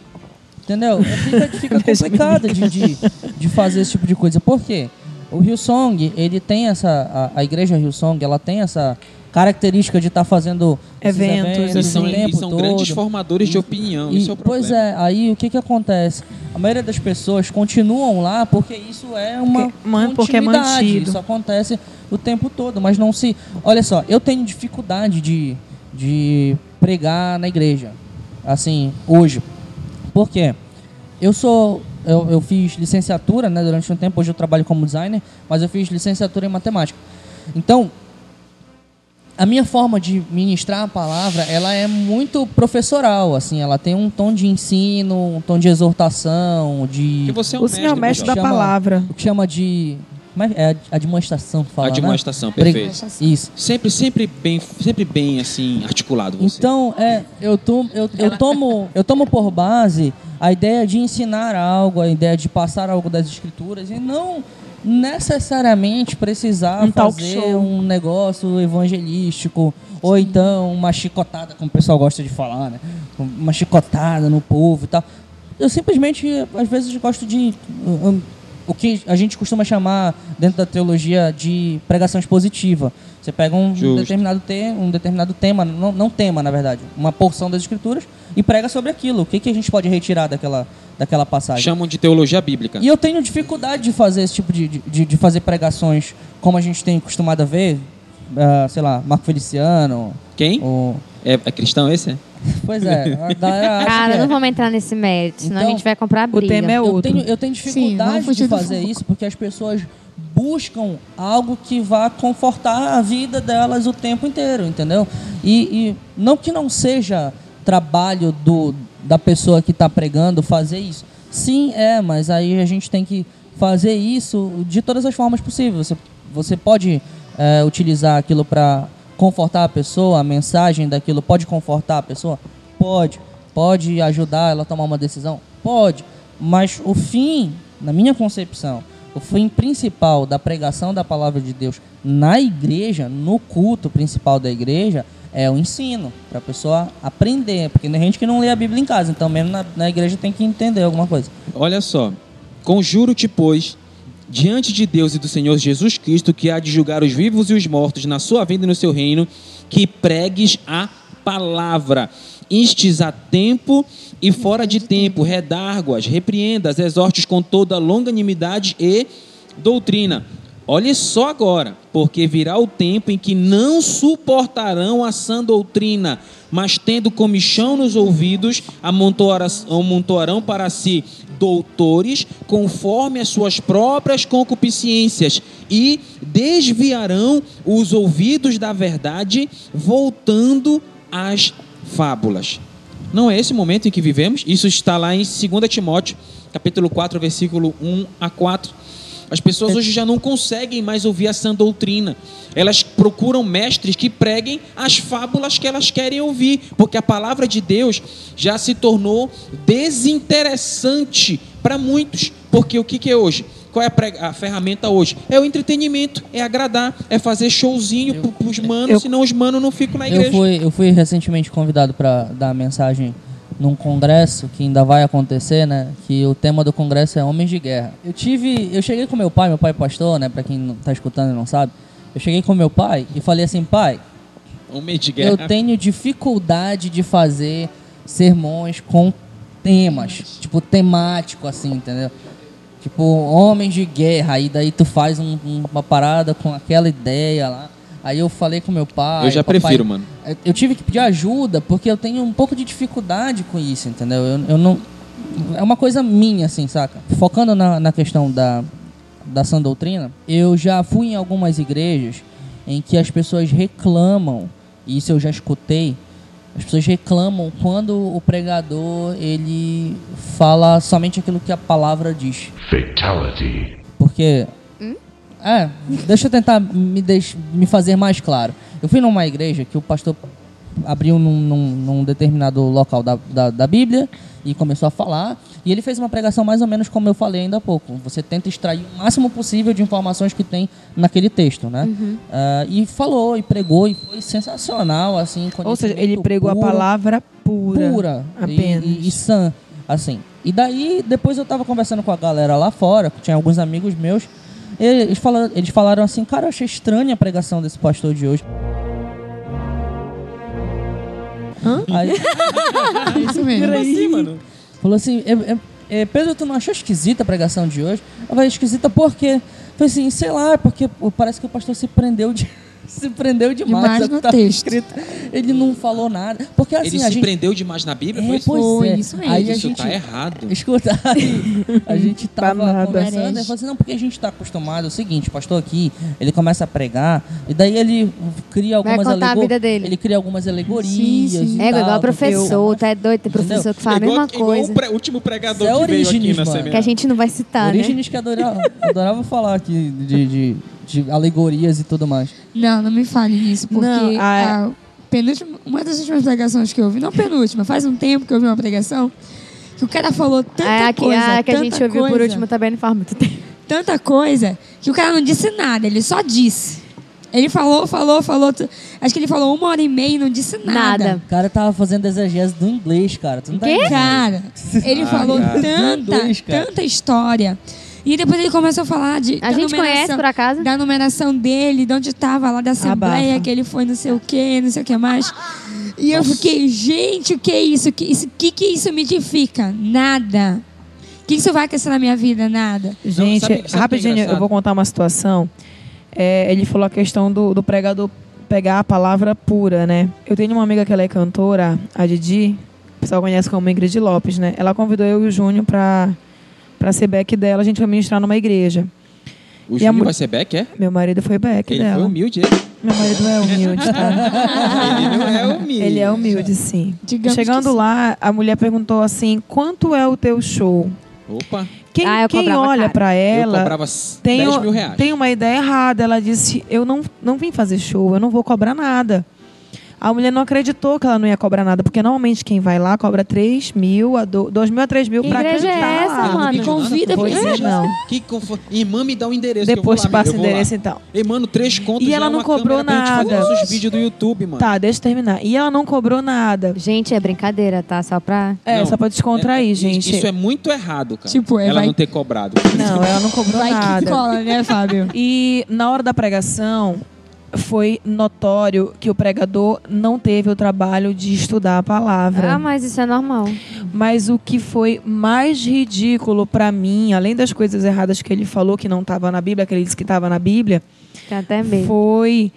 Entendeu? Fica, fica complicado de, de, de fazer esse tipo de coisa. Por quê? O Hillsong, ele tem essa. A, a igreja Hillsong, ela tem essa característica de estar fazendo esses Eventos, eventos Eles o são, tempo eles são todo. grandes formadores de opinião. E, isso é o problema. pois é, aí o que que acontece? A maioria das pessoas continuam lá porque isso é uma Porque- man- porque é mantido. Isso acontece o tempo todo, mas não se... Olha só, eu tenho dificuldade de, de pregar na igreja, assim, hoje. Por quê? Eu sou... Eu, eu fiz licenciatura, né, durante um tempo, hoje eu trabalho como designer, mas eu fiz licenciatura em matemática. Então, a minha forma de ministrar a palavra, ela é muito professoral, assim, ela tem um tom de ensino, um tom de exortação, de Porque você é um O senhor mestre, mestre da. Chama- palavra. o que chama de como é, é a demonstração que fala, A né? demonstração, Pre- perfeito. Isso. Sempre, sempre bem, sempre bem assim articulado você. Então, é, eu, tomo, eu, eu, tomo, eu tomo por base a ideia de ensinar algo, a ideia de passar algo das escrituras e não necessariamente precisar Um fazer show. um negócio evangelístico ou então uma chicotada, como o pessoal gosta de falar, né? Uma chicotada no povo e tal. Eu simplesmente, às vezes, gosto de um, o que a gente costuma chamar dentro da teologia de pregação expositiva. Você pega um Justo. determinado, te, um determinado tema, não, não tema, na verdade, uma porção das escrituras e prega sobre aquilo. O que, que a gente pode retirar daquela, daquela passagem? Chamam de teologia bíblica. E eu tenho dificuldade de fazer esse tipo de, de, de fazer pregações como a gente tem acostumado a ver, ah, sei lá, Marco Feliciano, Quem? ou... É, é cristão esse? Pois é, a galera Cara, que é. não vamos entrar nesse mérito, senão Então, a gente vai comprar briga. tema é eu outro. tenho, eu tenho Sim, vamos dificuldade fugir de fazer isso porque as pessoas buscam algo que vá confortar a vida delas o tempo inteiro, entendeu? E, e não que não seja trabalho do, da pessoa que está pregando fazer isso. Sim, é, mas aí a gente tem que fazer isso de todas as formas possíveis. Você, você pode é, utilizar aquilo para confortar a pessoa, a mensagem daquilo pode confortar a pessoa? Pode. Pode ajudar ela a tomar uma decisão? Pode. Mas o fim, na minha concepção, o fim principal da pregação da palavra de Deus na igreja, no culto principal da igreja, é o ensino, para a pessoa aprender. Porque tem gente que não lê a Bíblia em casa, então mesmo na, na igreja tem que entender alguma coisa. Olha só. Conjuro-te, pois, diante de Deus e do Senhor Jesus Cristo, que há de julgar os vivos e os mortos na sua vida e no seu reino, que pregues a palavra. Instes a tempo e fora de tempo, redarguas, repreendas, exortes com toda longanimidade e doutrina. Olhe só agora, porque virá o tempo em que não suportarão a sã doutrina, mas tendo comichão nos ouvidos, amontoarão para si doutores, conforme as suas próprias concupiscências, e desviarão os ouvidos da verdade, voltando às fábulas. Não é esse momento em que vivemos? Isso está lá em 2 Timóteo, capítulo 4, versículo 1 a 4. As pessoas hoje já não conseguem mais ouvir a sã doutrina. Elas procuram mestres que preguem as fábulas que elas querem ouvir, porque a palavra de Deus já se tornou desinteressante para muitos. Porque o que, que é hoje? Qual é a, a ferramenta hoje? É o entretenimento, é agradar, é fazer showzinho para os manos, eu- senão os manos não ficam na Eu igreja. fui, eu fui recentemente convidado para dar mensagem num congresso que ainda vai acontecer, né? Que o tema do congresso é Homens de Guerra. Eu tive, eu cheguei com meu pai, meu pai é pastor, né? Para quem não tá escutando e não sabe, eu cheguei com meu pai e falei assim, pai, Homem de guerra. eu tenho dificuldade de fazer sermões com temas, tipo temático assim, entendeu? Tipo, homens de guerra, aí daí tu faz um- uma parada com aquela ideia lá. Aí eu falei com meu pai. Eu já papai- prefiro, mano. É, Eu tive que pedir ajuda porque eu tenho um pouco de dificuldade com isso, entendeu? Eu, eu não. É uma coisa minha, assim, saca? Focando na, na questão da, da sã doutrina, eu já fui em algumas igrejas em que as pessoas reclamam, e isso eu já escutei, as pessoas reclamam quando o pregador ele fala somente aquilo que a palavra diz. Fatality. Porque. É, deixa eu tentar me, deix- me fazer mais claro. Eu fui numa igreja que o pastor abriu num, num- num determinado local da, da, da Bíblia e começou a falar. E ele fez uma pregação mais ou menos como eu falei ainda há pouco. Você tenta extrair o máximo possível de informações que tem naquele texto, né? Ah, e falou, e pregou, e foi sensacional, assim. Ou seja, ele pregou a puro palavra pura. pura Apenas. E, e, e sã, assim. E daí, depois eu tava conversando com a galera lá fora, tinha alguns amigos meus, eles falaram, eles falaram assim, cara, eu achei estranha a pregação desse pastor de hoje. Hã? Aí, É isso mesmo. Como assim, mano? falou assim, é, é- é, Pedro, tu não achou esquisita a pregação de hoje? Eu falei, esquisita por quê? Eu falei assim, sei lá, porque pô, parece que o pastor se prendeu de... Se prendeu demais, Demais no tava texto. escrito. Ele não falou nada. Porque assim, Ele a se gente. prendeu demais na Bíblia? É, foi isso? pois Foi, é. isso mesmo. Aí a Isso gente, tá errado. Escuta, aí a gente tava nada. conversando, ele falou assim, não, porque a gente tá acostumado, é o seguinte, o pastor aqui, ele começa a pregar, e daí ele cria algumas contar a alego- vida dele. Ele cria algumas alegorias Sim, sim. e É igual tal, professor, porque tá é doido, tem professor Entendeu? que fala a igual, mesma igual coisa. o pre- último pregador Isso é que veio aqui na semente. Que a gente não vai citar, né? Orígenes que adorava, adorava falar aqui de, de, de alegorias e tudo mais. Não, não me fale nisso, porque Não, a- a penúltima, uma das últimas pregações que eu ouvi, não penúltima, faz um tempo que eu ouvi uma pregação, que o cara falou tanta É, que, coisa, a que a gente ouviu por coisa, último também não faz muito tempo. Tanta coisa, que o cara não disse nada, ele só disse. Ele falou, falou, falou. Acho que ele falou uma hora e meia e não disse nada. Nada. O cara tava fazendo exegese do inglês, cara. Tu não tá Quê? Cara, ele Ah, falou cara. tanta, Dois, cara. tanta história. E depois ele começou a falar de. A da gente conhece, numeração- por acaso? Da numeração dele, de onde tava lá da Assembleia, Abafa. que ele foi não sei o que, não sei o que mais. E eu fiquei, gente, o que é isso? O que, isso, que, que isso me edifica? Nada. O que isso vai acrescentar na minha vida? Nada. Gente, sabe- sabe é rapidinho, eu engraçado? vou contar uma situação. É, ele falou a questão do, do pregador pegar a palavra pura, né? Eu tenho uma amiga que ela é cantora, a Didi, o pessoal conhece como Ingrid Lopes, né? Ela convidou eu e o Júnior pra, pra ser back dela, a gente vai ministrar numa igreja. O E a Júnior mu- vai ser Beck, é? Meu marido foi back Ele dela. foi humilde, ele. Meu marido é humilde, tá? ele não é humilde. Ele é humilde, sim. Digamos que Chegando sim. lá, a mulher perguntou assim: quanto é o teu show? Opa, Quem, Ah, eu quem olha eu ela cobrava tem, 10 o- mil reais. tem uma ideia errada. Ela disse: Eu não, não vim fazer show, eu não vou cobrar nada. A mulher não acreditou que ela não ia cobrar nada, porque normalmente quem vai lá cobra 3 mil, a 2 mil a 3 mil Que pra igreja é cantar essa, lá. Eu não mano? nada, Convida. Pois pra é, não. Que confo- Irmã, me dá o endereço. Depois lá, passa o vou lá. endereço então. Mano, três contos E ela é não uma cobrou nada. nossos vídeos do YouTube, mano. Tá, deixa eu terminar. E ela não cobrou nada. Gente, é brincadeira, tá? Só pra. É, Não, só pra descontrair, É- gente. Isso é muito errado, cara. Tipo, é, ela vai- não ter cobrado. Não, ela não cobrou Vai nada. que cola, né, Fábio? E na hora da pregação, foi notório que o pregador não teve o trabalho de estudar a palavra. Ah, mas isso é normal. Mas o que foi mais ridículo pra mim, além das coisas erradas que ele falou que não estava na Bíblia, que ele disse que estava na Bíblia, até medo. foi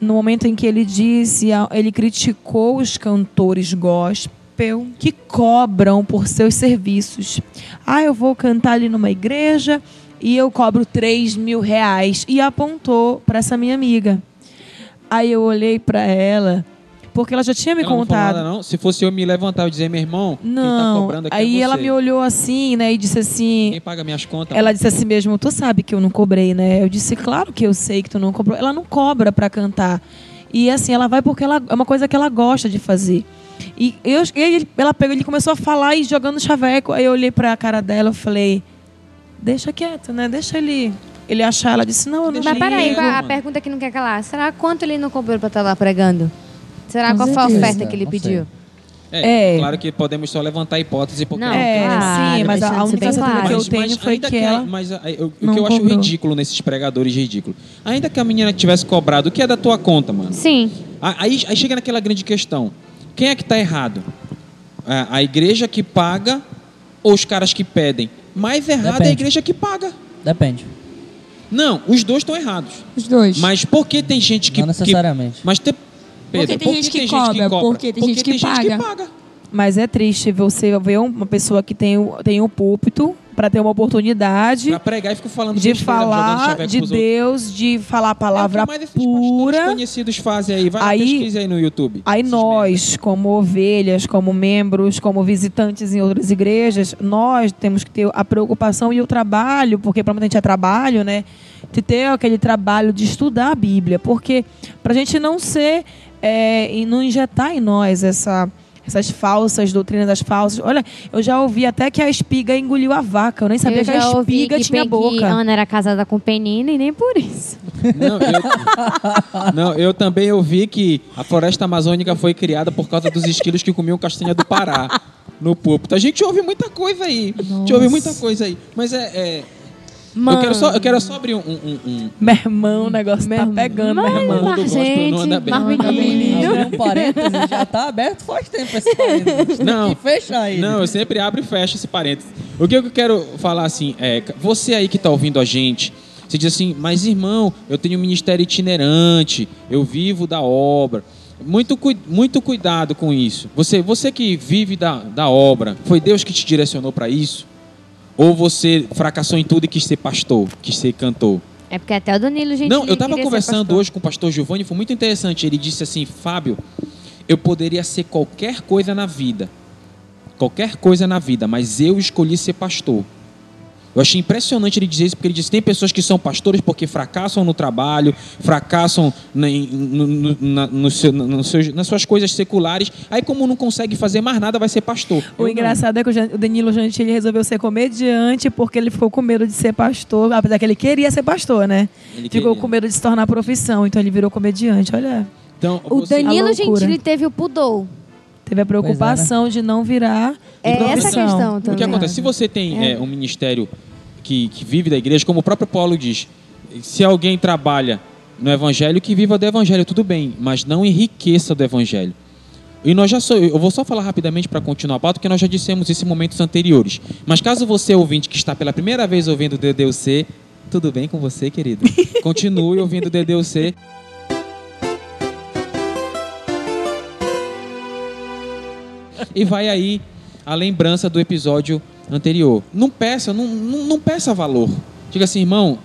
no momento em que ele disse, ele criticou os cantores gospel que cobram por seus serviços. Ah, eu vou cantar ali numa igreja e eu cobro 3 mil reais. E apontou para essa minha amiga. Aí eu olhei para ela, porque ela já tinha me Ela não falou contado. nada, não? Se fosse eu me levantar e dizer, meu irmão, tá Não, cobrando aqui aí é ela me olhou assim, né, e disse assim: Quem paga minhas contas? ela disse assim mesmo, tu sabe que eu não cobrei, né? Eu disse, claro que eu sei que tu não cobrou. Ela não cobra pra cantar. E assim, ela vai porque ela, é uma coisa que ela gosta de fazer. E eu, ele- ela pegou, ele começou a falar e jogando chaveco. Aí eu olhei pra cara dela e falei, deixa quieto, né? Deixa ele, ele achar. Ela disse, não, eu não Mas peraí, a, a pergunta que não quer calar. Será quanto ele não cobrou pra estar lá pregando? Será Com qual foi a oferta que ele pediu? É, É. claro que podemos só levantar hipótese porque Não, É, Claro, sim, mas a, a única certeza claro. que eu tenho mas foi ainda que ela... Mas ah, eu- o que eu acho ridículo nesses pregadores ridículos. Ainda que a menina tivesse cobrado, o que é da tua conta, mano? Sim. A- Aí, aí chega naquela grande questão. Quem é que tá errado? A, a igreja que paga ou os caras que pedem? Mais errado é a Depende. igreja que paga. Depende. Não, os dois estão errados. Os dois. Mas por que tem gente que. Não necessariamente. Que, mas tem, Pedro, tem gente que cobra? Porque tem gente que paga. Mas é triste você ver uma pessoa que tem o, tem o púlpito, para ter uma oportunidade Pra pregar e fico falando de falar de pros outros. Deus, de falar a É o que palavra mais esses pastores pura. conhecidos fazem aí. Vai Aí- pesquisa aí no YouTube. Aí nós, como ovelhas, como membros, como visitantes em outras igrejas, nós temos que ter a preocupação e o trabalho, porque gente é trabalho, né? De ter aquele trabalho de estudar a Bíblia, porque para a gente não ser é, e não injetar em nós essa essas falsas doutrinas das falsas. Olha, eu já ouvi até que a espiga engoliu a vaca. Eu nem sabia eu que a espiga que, tinha Pe- que boca. Ana era casada com Penina e nem por isso. Não eu, não, eu também ouvi que a floresta amazônica foi criada por causa dos esquilos que comiam castanha do Pará no púlpito. A gente ouve muita coisa aí. A gente ouve muita coisa aí. Mas é. é- eu, quero só, eu quero só abrir um. um- um- Meu irmão, o negócio tá pegando, meu Mas, irmão. mas, gospel não gente, anda bem. mas Não anda menino. Abriu um parênteses, já tá aberto faz tempo esse parênteses. Não. Tem que fechar ele. Não, eu sempre abro e fecho esse parênteses. O que eu quero falar assim é, você aí que está ouvindo a gente, você diz assim, mas irmão, eu tenho um ministério itinerante, eu vivo da obra. Muito, muito cuidado com isso. Você, você que vive da, da obra, foi Deus que te direcionou para isso? Ou você fracassou em tudo e quis ser pastor, quis ser cantor? É porque até o Danilo, gente. Não, eu estava conversando hoje com o pastor Giovanni, foi muito interessante. Ele disse assim: Fábio, eu poderia ser qualquer coisa na vida, qualquer coisa na vida, mas eu escolhi ser pastor. Eu achei impressionante ele dizer isso, porque ele disse: tem pessoas que são pastores porque fracassam no trabalho, fracassam na- no- na- no seu- no seus- nas suas coisas seculares, aí, como não consegue fazer mais nada, vai ser pastor. Eu O não. engraçado é que o Danilo Gentili resolveu ser comediante porque ele ficou com medo de ser pastor, apesar que ele queria ser pastor, né? Ele Ficou queria. com medo de se tornar profissão, então ele virou comediante. Olha, Então, O você- Danilo. Gentili teve o pudor. Teve a preocupação de não virar É essa a questão O que também. acontece? Se você tem é, um ministério que, que vive da igreja, como o próprio Paulo diz, se alguém trabalha no evangelho, que viva do evangelho, tudo bem, mas não enriqueça do evangelho. E nós já sou, eu vou só falar rapidamente para continuar a pauta, porque nós já dissemos isso em momentos anteriores. Mas caso você ouvinte que está pela primeira vez ouvindo o DDUC, tudo bem com você, querido? Continue ouvindo o DDUC. E vai aí a lembrança do episódio anterior. Não peça, não, não, não peça valor. Diga assim, irmão,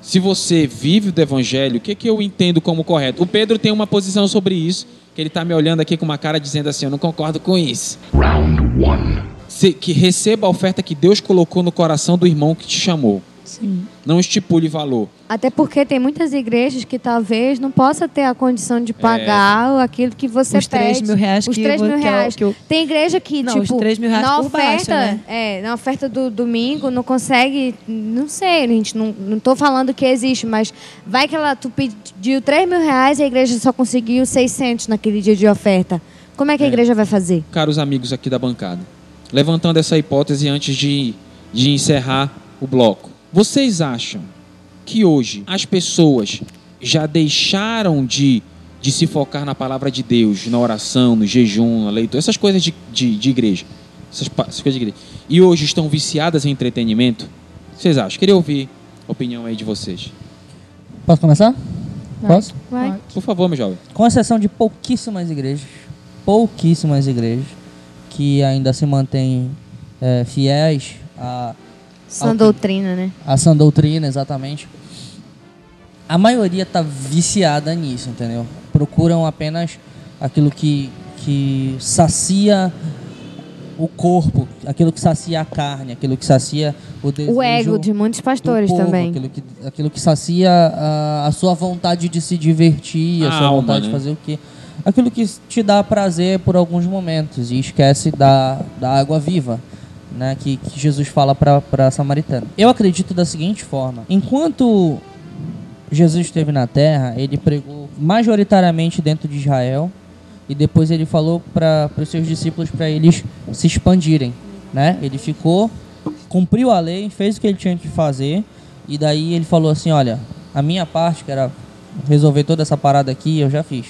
se você vive do evangelho, o que, que eu entendo como correto? O Pedro tem uma posição sobre isso, que ele está me olhando aqui com uma cara dizendo assim, eu não concordo com isso. Round one. Se- que receba a oferta que Deus colocou no coração do irmão que te chamou. Sim. Não estipule valor. Até porque tem muitas igrejas que talvez não possa ter a condição É. de pagar aquilo que você Os três pede. mil reais Os que 3 eu- mil que eu- reais. que eu- Tem igreja que, Não, os tipo, 3 mil reais na por baixo, oferta, né? é, na oferta do domingo, não consegue, não sei, gente, não, não tô falando que existe, mas vai que ela, tu pediu 3 mil reais e a igreja só conseguiu 600 naquele dia de oferta. Como é que a É. igreja vai fazer? Caros amigos aqui da bancada, levantando essa hipótese antes de, de encerrar o bloco. Vocês acham que hoje as pessoas já deixaram de, de se focar na palavra de Deus, na oração, no jejum, na leitura, essas coisas de, de, de igreja? Essas, essas coisas de igreja. E hoje estão viciadas em entretenimento? Vocês acham? Queria ouvir a opinião aí de vocês. Posso começar? Posso? Vai. Por favor, meu jovem. Com exceção de pouquíssimas igrejas, pouquíssimas igrejas que ainda se mantêm é, fiéis a, Sã Ao- doutrina, né? a sã doutrina, exatamente. A maioria tá viciada nisso, entendeu? Procuram apenas aquilo que, que sacia o corpo, aquilo que sacia a carne, aquilo que sacia o desejo O ego de muitos pastores povo, também. Aquilo que, aquilo que sacia a, a sua vontade de se divertir, a, A sua alma, vontade né? de fazer o quê? Aquilo que te dá prazer por alguns momentos e esquece da, da água viva. Né, que, que Jesus fala para a samaritana. Eu acredito da seguinte forma: enquanto Jesus esteve na terra, ele pregou majoritariamente dentro de Israel e depois ele falou para os seus discípulos para eles se expandirem, né? Ele ficou, cumpriu a lei, fez o que ele tinha que fazer e daí ele falou assim, olha, a minha parte que era resolver toda essa parada aqui, eu já fiz.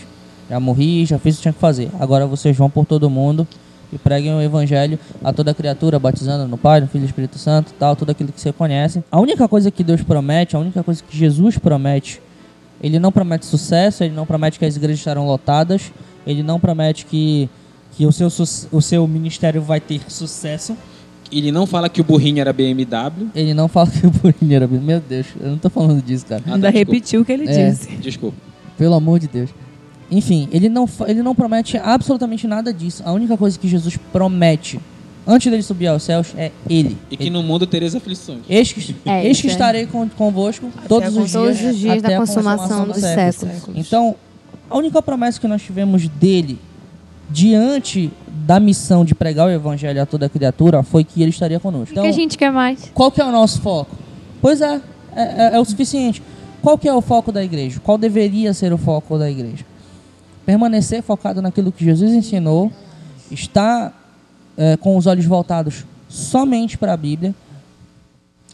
Já morri, já fiz o que tinha que fazer. Agora vocês vão por todo mundo e preguem o evangelho a toda criatura, batizando no Pai, no Filho e no Espírito Santo, tal, tudo aquilo que você conhece. A única coisa que Deus promete, a única coisa que Jesus promete, ele não promete sucesso, ele não promete que as igrejas estarão lotadas, ele não promete que, que o, seu, o seu ministério vai ter sucesso. Ele não fala que o burrinho era BMW. Ele não fala que o burrinho era... Meu Deus, eu não tô falando disso, cara. Ah, Ainda tá, desculpa. repetiu o que ele É. disse. Desculpa. Pelo amor de Deus. Enfim, ele não, ele não promete absolutamente nada disso. A única coisa que Jesus promete antes dele subir aos céus é ele. E que no mundo tereis aflições. Eis que, É, eis que é. estarei con- convosco todos a os Todos dias, os dias até da a consumação dos séculos. Então, a única promessa que nós tivemos dele diante da missão de pregar o evangelho a toda criatura foi que ele estaria conosco. O Então, que a gente quer mais? qual que é o nosso foco? Pois é, é, é- é o suficiente. Qual que é o foco da igreja? Qual deveria ser o foco da igreja? Permanecer focado naquilo que Jesus ensinou, estar é, com os olhos voltados somente para a Bíblia,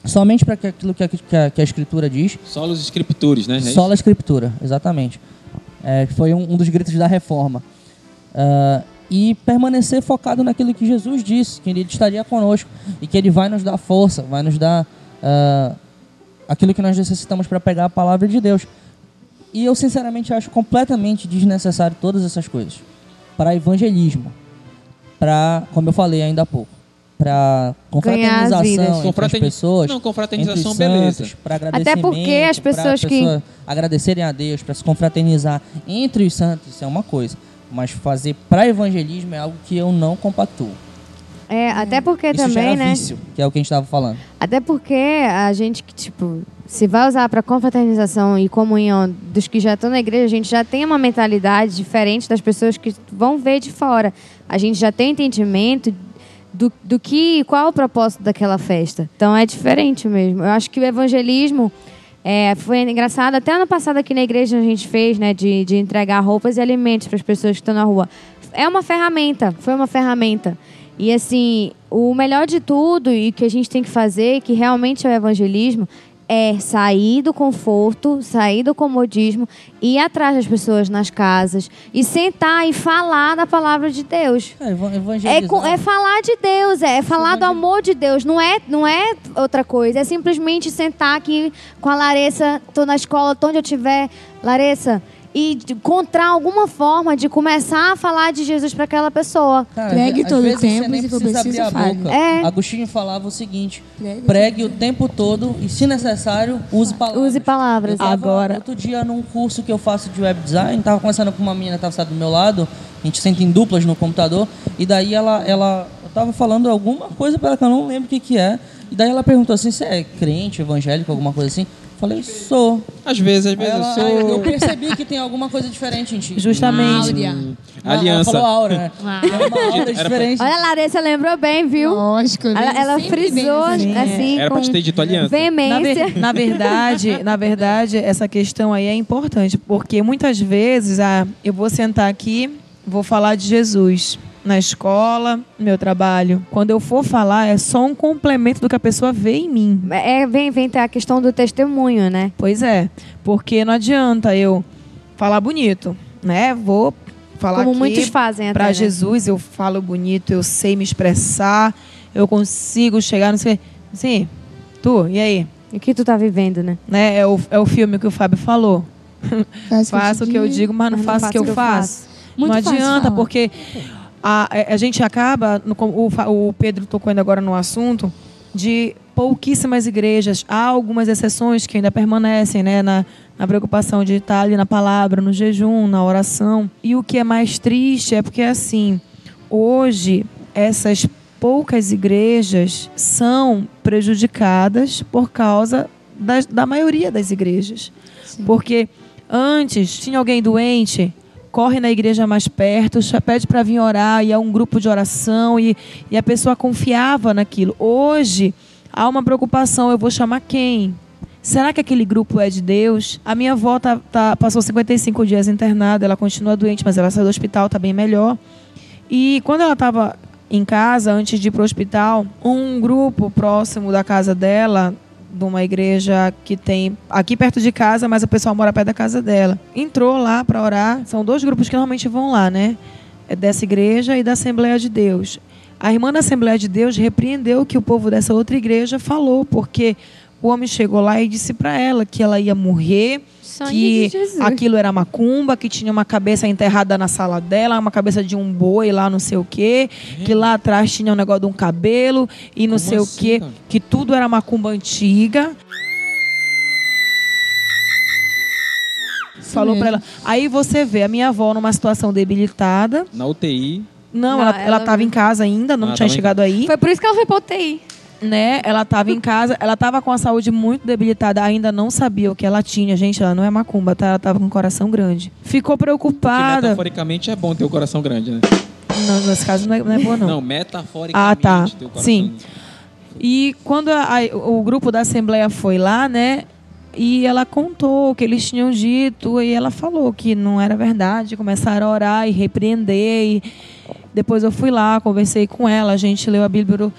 somente para aquilo que a, que a- que a Escritura diz, Solos escriptores, né? Sola Escritura, exatamente. É, foi um, um dos gritos da reforma. Ah, e permanecer focado naquilo que Jesus disse, que Ele estaria conosco e que Ele vai nos dar força, vai nos dar ah, aquilo que nós necessitamos para pegar a palavra de Deus. E eu, sinceramente, acho completamente desnecessário todas essas coisas para evangelismo, para, como eu falei ainda há pouco, para confraternização entre as pessoas, Não, confraternização, entre beleza. santos, Até porque as pessoas que- pessoa agradecerem a Deus, para se confraternizar entre os santos, isso é uma coisa. Mas fazer para evangelismo é algo que eu não compactuo. É, até porque já também, é né? vício, que é o que a gente estava falando. Até porque a gente que, tipo, se vai usar para confraternização e comunhão dos que já estão na igreja, a gente já tem uma mentalidade diferente das pessoas que vão ver de fora. A gente já tem entendimento do, do que, qual é o propósito daquela festa. Então é diferente mesmo. Eu acho que o evangelismo é, foi engraçado. Até ano passado aqui na igreja a gente fez, né, de, de entregar roupas e alimentos para as pessoas que estão na rua. É uma ferramenta, foi uma ferramenta. E assim, o melhor de tudo e que a gente tem que fazer, que realmente é o evangelismo, é sair do conforto, sair do comodismo, ir atrás das pessoas nas casas e sentar e falar da palavra de Deus. É, É, é falar de Deus, é, falar do amor de Deus, não é, não é outra coisa, é simplesmente sentar aqui com a Larissa, tô na escola, tô onde eu estiver, Larissa, e encontrar alguma forma de começar a falar de Jesus para aquela pessoa. Cara, Pregue todo vezes tempo, você nem se for precisa preciso, abrir a fale. boca. É. Agostinho falava o seguinte: Pregue pregue o tempo todo e, se necessário, use palavras. Use palavras. Tava Agora- Outro dia, num curso que eu faço de web design, tava conversando com uma menina que tava sentada do meu lado, a gente senta em duplas no computador, e daí ela, ela eu tava falando alguma coisa para ela que eu não lembro o que, que é. E daí ela perguntou assim: você é crente, evangélico, alguma coisa assim? Eu falei, sou. Às vezes, às vezes ela- eu sou. aí eu percebi que tem alguma coisa diferente em ti. Justamente. Áurea. Ah, Aliança. Ela falou aura, né? Ah. Tem uma aura diferente. Olha, a Larissa lembrou bem, viu? Lógico, Ela, vejo ela frisou assim. assim, Era pra te ter dito aliança. Na, veemência. ver- na verdade, na verdade, essa questão aí é importante, porque muitas vezes, ah, eu vou sentar aqui, vou falar de Jesus na escola, no meu trabalho. Quando eu for falar, é só um complemento do que a pessoa vê em mim. É, vem, vem ter a questão do testemunho, né? Pois é, porque não adianta eu falar bonito, né? Vou falar Como aqui muitos fazem até, para né? Jesus, eu falo bonito, eu sei me expressar, eu consigo chegar, não sei, sim. Tu, e aí? E o que tu tá vivendo, né? Né? É o, é o filme que o Fábio falou. Faço Faço o que eu digo, mas não faço o que eu faço. Muito não adianta, falar. porque a, a gente acaba, no- o, o Pedro tocou ainda agora no assunto, de pouquíssimas igrejas. Há algumas exceções que ainda permanecem né, na, na preocupação de estar ali na palavra, no jejum, na oração. E o que é mais triste é porque, assim, hoje, essas poucas igrejas são prejudicadas por causa das- da maioria das igrejas. Porque antes tinha alguém doente, corre na igreja mais perto, pede para vir orar, e é um grupo de oração, e, e a pessoa confiava naquilo. Hoje há uma preocupação: eu vou chamar quem? Será que aquele grupo é de Deus? A minha avó tá, tá- passou 55 dias internada, ela continua doente, mas ela saiu do hospital, está bem melhor. E quando ela estava em casa, antes de ir para o hospital, um grupo próximo da casa dela, de uma igreja que tem aqui perto de casa, mas o pessoal mora perto da casa dela, entrou lá para orar. São dois grupos que normalmente vão lá, né? É dessa igreja e da Assembleia de Deus. A irmã da Assembleia de Deus repreendeu o que o povo dessa outra igreja falou, porque O homem chegou lá e disse para ela que ela ia morrer, Sangue que aquilo era macumba, que tinha uma cabeça enterrada na sala dela, uma cabeça de um boi lá, não sei o quê, que lá atrás tinha um negócio de um cabelo e não Como sei assim, o quê, cara? que tudo era macumba antiga. Falou mesmo. para ela. Aí você vê a minha avó numa situação debilitada. Na UTI. Não, Não, ela, ela- ela tava em casa ainda, não Ah, tinha chegado aí. Foi por isso que ela foi pra UTI. Né? Ela estava em casa, ela estava com a saúde muito debilitada, ainda não sabia o que ela tinha. Gente, ela não é macumba, tá? Ela estava com o coração grande. Ficou Que preocupada. metaforicamente é bom ter o coração grande, né? Não, nesse caso não é, não é boa, não. Não, metaforicamente Ah, tá. ter o coração Sim. E quando a- a- o grupo da Assembleia foi lá, né? E ela contou o que eles tinham dito e ela falou que não era verdade. Começaram a orar e repreender. E depois eu fui lá, conversei com ela, a gente leu a Bíblia.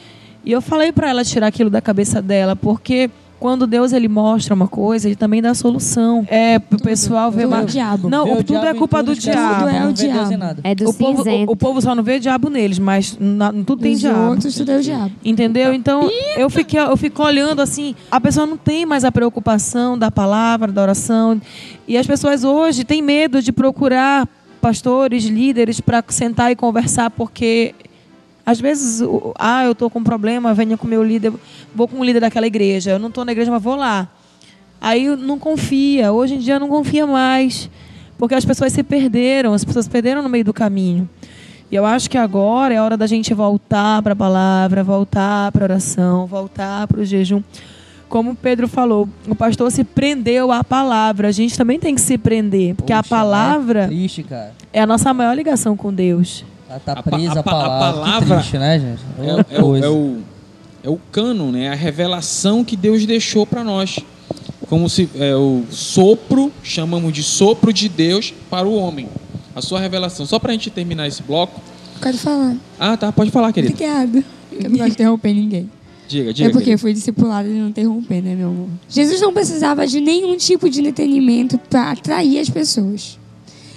E eu falei para ela tirar aquilo da cabeça dela, porque quando Deus ele mostra uma coisa, ele também dá solução. É pro pessoal ver Tudo é uma... o diabo. Não, Vê o tudo diabo é culpa tudo, do diabo. Tudo é o vê diabo. É do O povo, o, o povo só não vê diabo neles, mas na, tudo tem Os diabo. outros, tudo é o diabo. Entendeu? Então, eu fiquei, eu fico olhando assim, a pessoa não tem mais a preocupação da palavra, da oração. E as pessoas hoje têm medo de procurar pastores, líderes para sentar e conversar, porque às vezes, ah, eu estou com um problema, venho com o meu líder, vou com o líder daquela igreja. Eu não estou na igreja, mas vou lá. Aí não confia. Hoje em dia não confia mais. Porque as pessoas se perderam, as pessoas perderam no meio do caminho. E eu acho que agora é hora da gente voltar para a palavra, voltar para a oração, voltar para o jejum. Como o Pedro falou, o pastor se prendeu à palavra. A gente também tem que se prender, porque a Poxa, palavra É triste, é a nossa maior ligação com Deus. Ela tá A pa- presa a a, pa- a palavra. palavra Que triste, né, gente? É, é é, o, é o cânon, né? A revelação que Deus deixou para nós. Como se é o sopro, chamamos de sopro de Deus para o homem. A sua revelação. Só para a gente terminar esse bloco. Pode falar. Ah, tá. Pode falar, querido. Obrigada. Eu não gosto de interromper ninguém. Diga, diga. é porque querido. fui discipulada de não interromper, né, meu amor? Jesus não precisava de nenhum tipo de entretenimento para atrair as pessoas.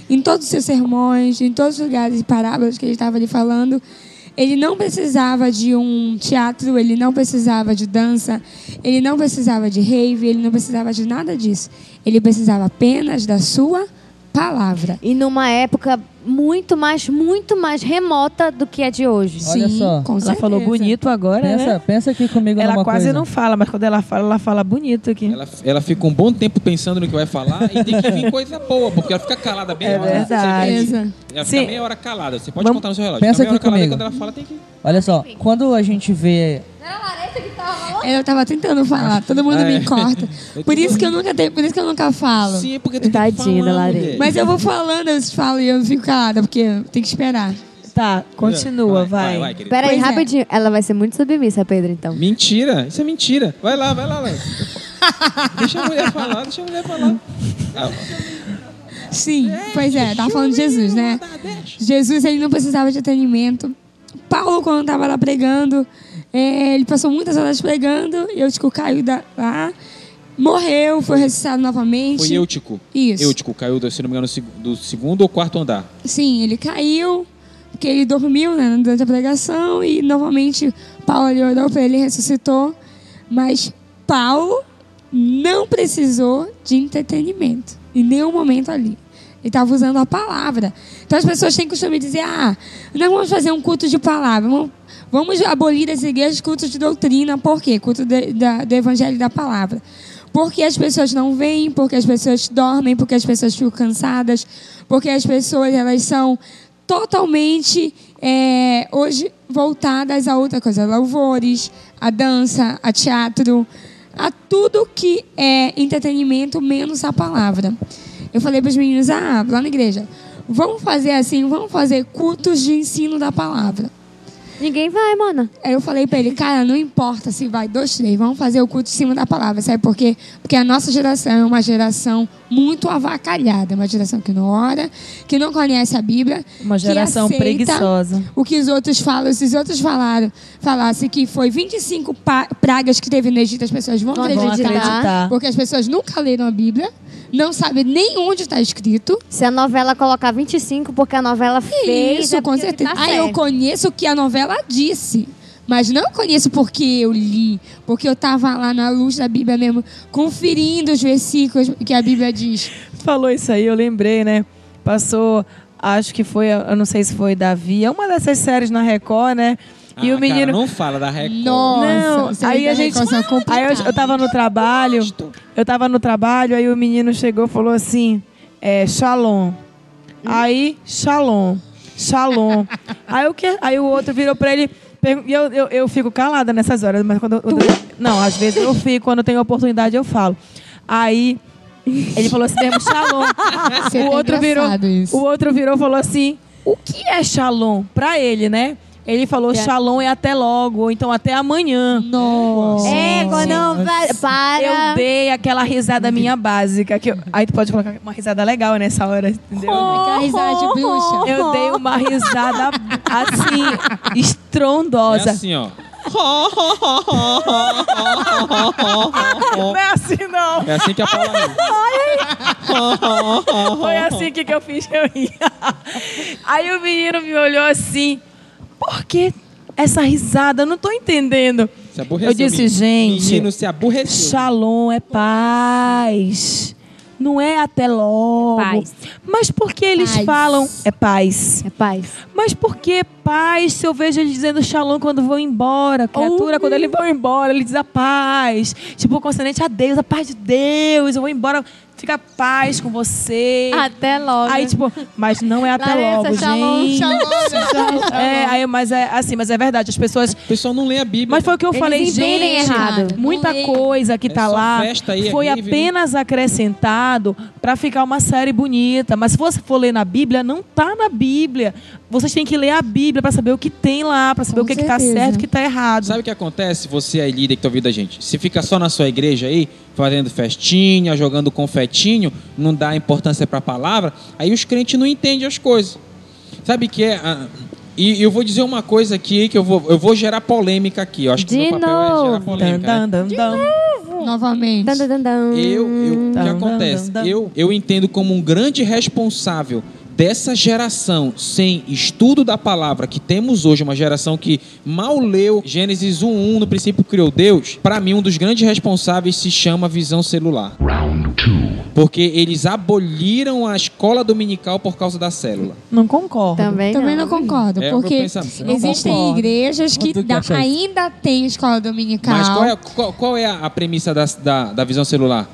Em todos os seus sermões, em todos os lugares e parábolas que ele estava ali falando, ele não precisava de um teatro, ele não precisava de dança, ele não precisava de rave, ele não precisava de nada disso. Ele precisava apenas da sua palavra. E numa época muito mais, muito mais remota do que a de hoje. Olha Sim, só. com Ela certeza. falou bonito agora, Pensa, né? pensa aqui comigo Ela numa quase coisa. não fala, mas quando ela fala, ela fala bonito aqui. Ela, ela fica um bom tempo pensando no que vai falar e tem que vir coisa boa, porque ela fica calada bem. É hora. Você verdade. Beleza. Ela fica Sim. meia hora calada. Você pode Vamos- contar no seu relógio. Pensa fica aqui calada e comigo. quando ela fala, tem que. Olha só, quando a gente vê Eu tava tentando falar, todo mundo É. me corta. Por isso que eu nunca tenho, por isso que eu nunca falo. Sim, é porque tem Tadinha Larissa. mulher. Mas eu vou falando, eu falo e eu fico calada, porque tem que esperar. Tá, continua, vai. vai querida. Pera aí, Pois é. rapidinho. Ela vai ser muito submissa, Pedro, então. Mentira, isso é mentira. Vai lá, vai lá, vai. deixa a mulher falar, deixa a mulher falar. Ah, Sim, pois é, tava falando de Jesus, né? Jesus, ele não precisava de atendimento. Paulo, quando tava lá pregando, é, ele passou muitas horas pregando, e eu, tipo, caiu da, lá, morreu, foi ressuscitado novamente. Foi Eutico. Isso. Eutico caiu, se não me engano, do seg- do segundo ou quarto andar. Sim, ele caiu, porque ele dormiu né, durante a pregação e novamente Paulo orou para ele e ressuscitou. Mas Paulo não precisou de entretenimento em nenhum momento ali. Ele estava usando a palavra. Então as pessoas têm costume de dizer: ah, nós vamos fazer um culto de palavra. Vamos, vamos abolir das igrejas cultos de doutrina. Por quê? Culto de- da- do evangelho da palavra. Porque as pessoas não vêm, porque as pessoas dormem, porque as pessoas ficam cansadas, porque as pessoas elas são totalmente é, hoje voltadas a outra coisa, a louvores, a dança, a teatro, a tudo que é entretenimento menos a palavra. Eu falei para os meninos, ah, lá na igreja, vamos fazer assim, vamos fazer cultos de ensino da palavra. Ninguém vai, mana. Aí eu falei pra ele, cara, não importa se vai dois, três, vamos fazer o culto em cima da palavra. Sabe por quê? Porque a nossa geração é uma geração muito avacalhada, uma geração que não ora, que não conhece a Bíblia. Uma geração preguiçosa. O que os outros falam, se os outros falaram, falassem que foi 25 pa- pragas que teve no Egito, as pessoas vão Vão acreditar. acreditar. Porque as pessoas nunca leram a Bíblia, não sabem nem onde está escrito. Se a novela colocar 25, porque a novela fez. Isso, é com porque certeza. Tá ah, eu conheço o que a novela disse. Mas não conheço porque eu li, porque eu tava lá na luz da Bíblia mesmo, conferindo os versículos que a Bíblia diz. Falou isso aí, eu lembrei, né? Passou, acho que foi, eu não sei se foi Davi, é uma dessas séries na Record, né? E Ah, o menino. Cara, não fala da Record. Nossa, Não, aí a gente. São Aí eu, eu tava no trabalho, eu tava no trabalho, aí o menino chegou e falou assim: é, Shalom. Aí, Shalom. Shalom. aí, o que, aí o outro virou pra ele. E eu, eu, eu fico calada nessas horas, mas quando. eu- não, às vezes eu fico, quando eu tenho oportunidade eu falo. Aí. Ele falou assim mesmo, Shalom. Você o tá outro virou, isso. o outro virou e falou assim: "O que é Shalom?" Pra ele, né? Ele falou: "Shalom é até logo, ou então até amanhã". Nossa. É, quando não vai- para. Eu dei aquela risada minha básica. Que eu- aí tu pode colocar uma risada legal nessa hora, entendeu? Aquela risada de bruxa. Eu dei uma risada assim, É estrondosa. assim, ó. Não é assim, não. É assim que a Paula ri. Foi assim que, que eu fiz eu rir. Aí o menino me olhou assim. Por que essa risada? Eu não tô entendendo. Se aborreceu. Eu disse, menino. gente, Menino se aborreceu. Shalom é paz. Não é até logo. Paz. Mas por que eles Paz. falam é paz? É paz. Mas por que paz se eu vejo eles dizendo shalom quando vão embora? Criatura, quando eles vão embora, ele diz a paz. Tipo, consonante a Deus, a paz de Deus. Eu vou embora, fica a paz com você. Até logo. Aí, tipo, mas não é até Larissa, logo, shalom, gente. Shalom, É, aí, mas é assim, mas é verdade. As pessoas. O pessoal não lê a Bíblia. Mas foi o que eu Eles falei, gente. errado. Muita coisa que É tá lá aí, é foi rave, apenas acrescentado pra ficar uma série bonita. Mas se você for ler na Bíblia, não tá na Bíblia. Vocês têm que ler a Bíblia pra saber o que tem lá, pra saber Com o que, que tá certo e o que tá errado. Sabe o que acontece? Você aí, líder que tá ouvindo a gente. Se fica só na sua igreja aí, fazendo festinha, jogando confetinho, não dá importância pra palavra, aí os crentes não entendem as coisas. Sabe que é. ah, e eu vou dizer uma coisa aqui que eu vou, eu vou gerar polêmica aqui. Eu acho que De meu papel é gerar novo. Dan, polêmica. dan, né? dan, dan. Novamente. Dan, dan, dan, dan. Eu, eu, o que Dan, acontece? dan, dan. Eu, eu entendo como um grande responsável dessa geração sem estudo da palavra que temos hoje, uma geração que mal leu Gênesis 1:1, no princípio criou Deus. Para mim, um dos grandes responsáveis se chama visão celular, Round two. porque eles aboliram a escola dominical por causa da célula. Não concordo. Também, Também não. não concordo, É porque existem concordo. igrejas que isso? ainda tem escola dominical. Mas qual é, qual, qual é a, a premissa da, da, da visão celular?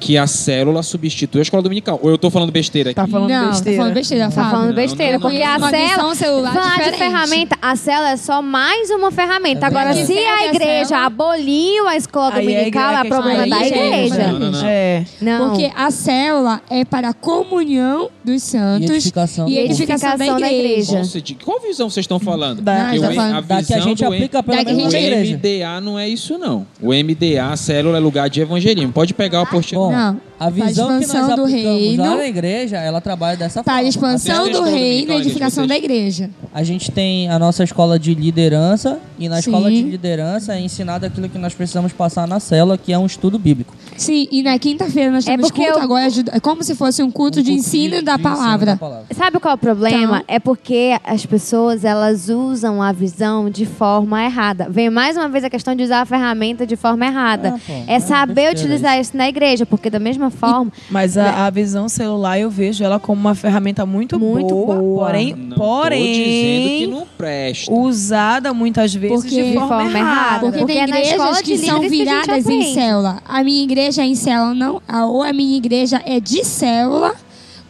Que a célula substitui a escola dominical. Ou eu tô falando besteira aqui? Tá falando não, besteira. tá falando besteira, Tá falando Não, besteira, não, não. porque a visão célula. celular falar de diferente. ferramenta, a célula é só mais uma ferramenta. É Agora, se a a igreja aboliu a escola Aí é dominical, igreja- é problema da é igreja. igreja. Não, não, não. É. Não. Porque a célula é para a comunhão dos santos E edificação. e edificação, da da igreja. igreja. Qual, visão vocês estão falando? Da- tá o- falando a Da que a visão gente do aplica pela Da que a mesma O igreja. MDA não é isso, não. O MDA, a célula, é lugar de evangelismo. Pode pegar o apostila. Não, a visão que nós expansão do aplicamos reino. lá na igreja, ela trabalha dessa a forma. expansão Vocês do reino e gente, edificação da igreja. A gente tem a nossa escola de liderança e na Sim. escola de liderança é ensinado aquilo que nós precisamos passar na célula, que é um estudo bíblico. Sim, e na quinta-feira nós É temos porque culto eu- agora, de- é como se fosse um culto Um de culto ensino da de palavra. da palavra. Sabe qual é o problema? Então. É porque as pessoas elas usam a visão de forma errada. Vem mais uma vez a questão de usar a ferramenta de forma errada. Ah, pô, é é saber utilizar isso na igreja, porque da mesma forma, Mas a, a visão celular eu vejo ela como uma ferramenta muito, Muito boa, boa. porém, Não tô dizendo que porém não presta. usada muitas vezes Porque- de forma, forma errada. errada. Porque, Porque tem é igrejas de que são viradas em célula. A minha igreja é em célula, não. a- Ou a minha igreja é de célula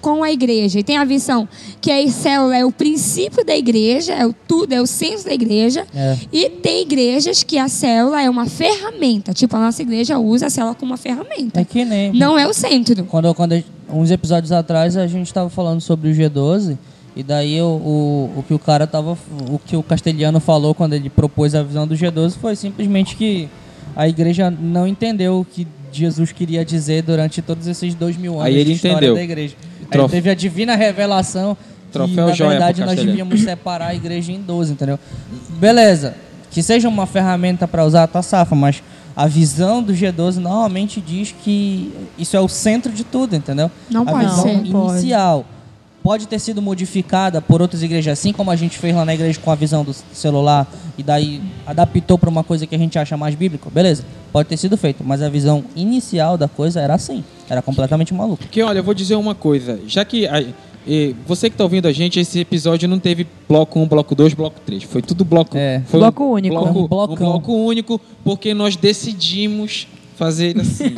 com a igreja. E tem a visão que a célula é o princípio da igreja, é o tudo, é o centro da igreja. É. E tem igrejas que a célula é uma ferramenta. Tipo, a nossa igreja usa a célula como uma ferramenta. É que nem. Não é o centro. Quando, quando uns episódios atrás a gente estava falando sobre o G12 e daí o, o, o que o cara tava o que o Castelhano falou quando ele propôs a visão do G12 foi simplesmente que a igreja não entendeu o que Jesus queria dizer durante todos esses dois mil anos Aí ele de história entendeu. da igreja. Aí Trof- teve a divina revelação Troféu que, na verdade nós devíamos separar a igreja em 12, entendeu? Beleza, que seja uma ferramenta para usar, tá safa, mas a visão do G12 normalmente diz que isso é o centro de tudo, entendeu? Não a pode visão ser. Não pode. Pode ter sido modificada por outras igrejas, assim como a gente fez lá na igreja com a visão do celular e daí adaptou para uma coisa que a gente acha mais bíblico, beleza? Pode ter sido feito, mas a visão inicial da coisa era assim, era completamente maluca. Porque, olha, eu vou dizer uma coisa. Já que a- eh, você que está ouvindo a gente, esse episódio não teve bloco 1, bloco 2, bloco 3. Foi tudo bloco... É. Foi Bloco único. Bloco, Um um bloco único, porque nós decidimos fazer assim.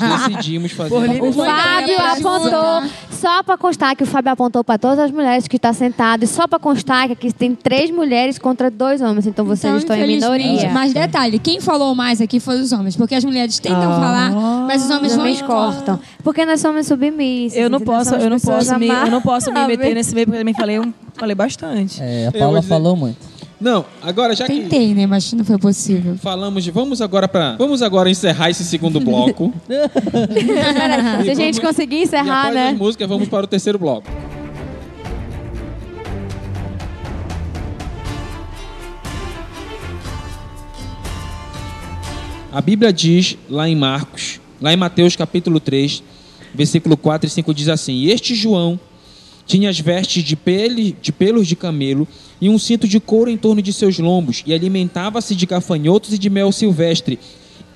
nós decidimos fazer O Fábio apontou, só pra constar que o Fábio apontou pra todas as mulheres que estão sentadas, e só pra constar que aqui tem três mulheres contra dois homens, então vocês Então, estão em minoria. Mas detalhe, quem falou mais aqui foram os homens, porque as mulheres tentam Ah. falar, mas os homens Os não homens cortam. Porque nós somos submissos. Eu não posso, eu não posso me, eu não posso me meter nesse meio porque eu também falei, um- falei bastante. É, a Paula falou muito. Não, agora já que Tentei, né? Mas não foi possível. falamos de... Vamos agora para... Vamos agora encerrar esse segundo bloco. Se a gente vamos- conseguir e encerrar, após né? as músicas, vamos para o terceiro bloco. A Bíblia diz lá em Marcos, lá em Mateus capítulo 3, versículo 4 e 5 diz assim: "E Este João tinha as vestes de, pele, de pelos de camelo e um cinto de couro em torno de seus lombos, e alimentava-se de gafanhotos e de mel silvestre.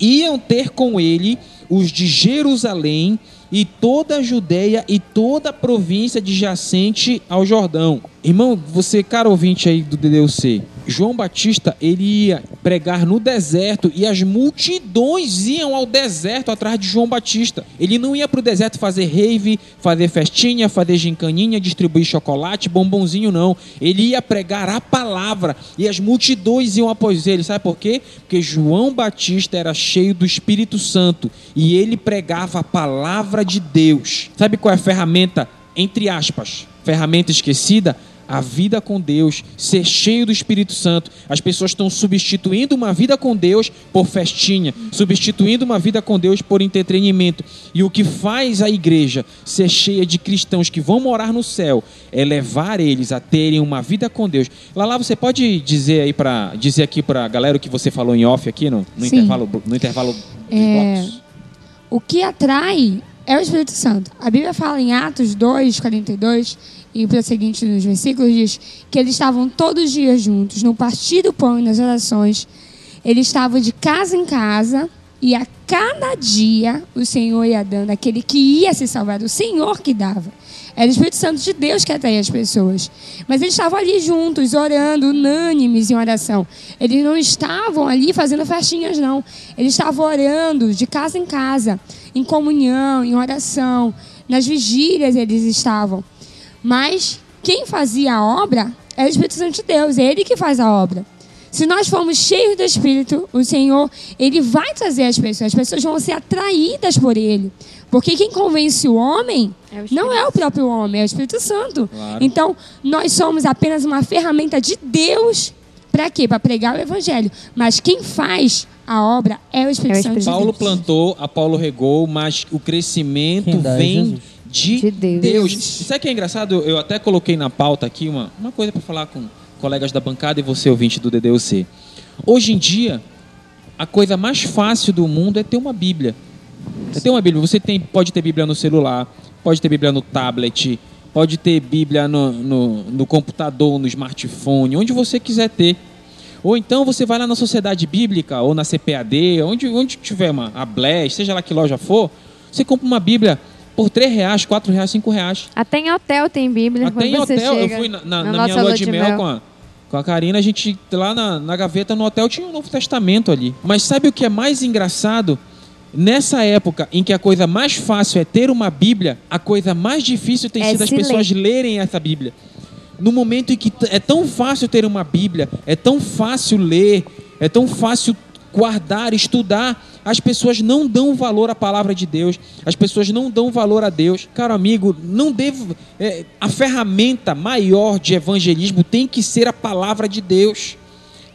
Iam ter com ele os de Jerusalém e toda a Judéia e toda a província adjacente ao Jordão. Irmão, você, cara ouvinte aí do DDUC, João Batista, ele ia pregar no deserto e as multidões iam ao deserto atrás de João Batista. Ele não ia para o deserto fazer rave, fazer festinha, fazer gincaninha, distribuir chocolate, bombonzinho, não. Ele ia pregar a palavra e as multidões iam após ele. Sabe por quê? Porque João Batista era cheio do Espírito Santo e ele pregava a palavra de Deus. Sabe qual é a ferramenta, entre aspas, ferramenta esquecida? A vida com Deus, ser cheio do Espírito Santo. As pessoas estão substituindo uma vida com Deus por festinha, substituindo uma vida com Deus por entretenimento. E o que faz a igreja ser cheia de cristãos que vão morar no céu é levar eles a terem uma vida com Deus. Lala, você pode dizer aí para dizer aqui para a galera o que você falou em off aqui no, no intervalo no intervalo dos É, blocos? O que atrai é o Espírito Santo. A Bíblia fala em Atos 2, 42 e para seguinte nos versículos diz que eles estavam todos os dias juntos, no partir do pão e nas orações. Eles estavam de casa em casa e a cada dia o Senhor ia dando aquele que ia se salvar, o Senhor que dava. Era o Espírito Santo de Deus que atraía as pessoas. Mas eles estavam ali juntos, orando, unânimes em oração. Eles não estavam ali fazendo festinhas, não. Eles estavam orando de casa em casa, em comunhão, em oração. Nas vigílias eles estavam. Mas quem fazia a obra é o Espírito Santo de Deus, é Ele que faz a obra. Se nós formos cheios do Espírito, o Senhor, Ele vai trazer as pessoas. As pessoas vão ser atraídas por Ele. Porque quem convence o homem É o não é o próprio homem, é o Espírito Santo. Claro. Então, nós somos apenas uma ferramenta de Deus para quê? Para pregar o Evangelho. Mas quem faz a obra é o Espírito É o Santo de Espírito Paulo Deus. plantou, Apolo regou, mas o crescimento é vem de, De Deus. Deus. Sabe o que é engraçado? Eu até coloquei na pauta aqui uma, uma coisa para falar com colegas da bancada e você, ouvinte do DDUC. Hoje em dia, a coisa mais fácil do mundo é ter uma Bíblia. É ter uma Bíblia. Você tem, pode ter Bíblia no celular, pode ter Bíblia no tablet, pode ter Bíblia no, no, no computador, no smartphone, onde você quiser ter. Ou então você vai lá na Sociedade Bíblica ou na CPAD, onde, onde tiver uma a Bless, seja lá que loja for, você compra uma Bíblia por 3 reais, 4 reais, 5 reais. Até em hotel tem Bíblia. Até em hotel, eu fui na, na- na na minha lua de mel, mel. Com, a, com a Karina, a gente lá na, na gaveta no hotel tinha um Novo Testamento ali. Mas sabe o que é mais engraçado? Nessa época em que a coisa mais fácil é ter uma Bíblia, a coisa mais difícil tem É sido as pessoas lerem essa Bíblia. No momento em que é tão fácil ter uma Bíblia, é tão fácil ler, é tão fácil guardar, estudar, as pessoas não dão valor à palavra de Deus, as pessoas não dão valor a Deus. Caro amigo, não devo. é, a ferramenta maior de evangelismo tem que ser a palavra de Deus.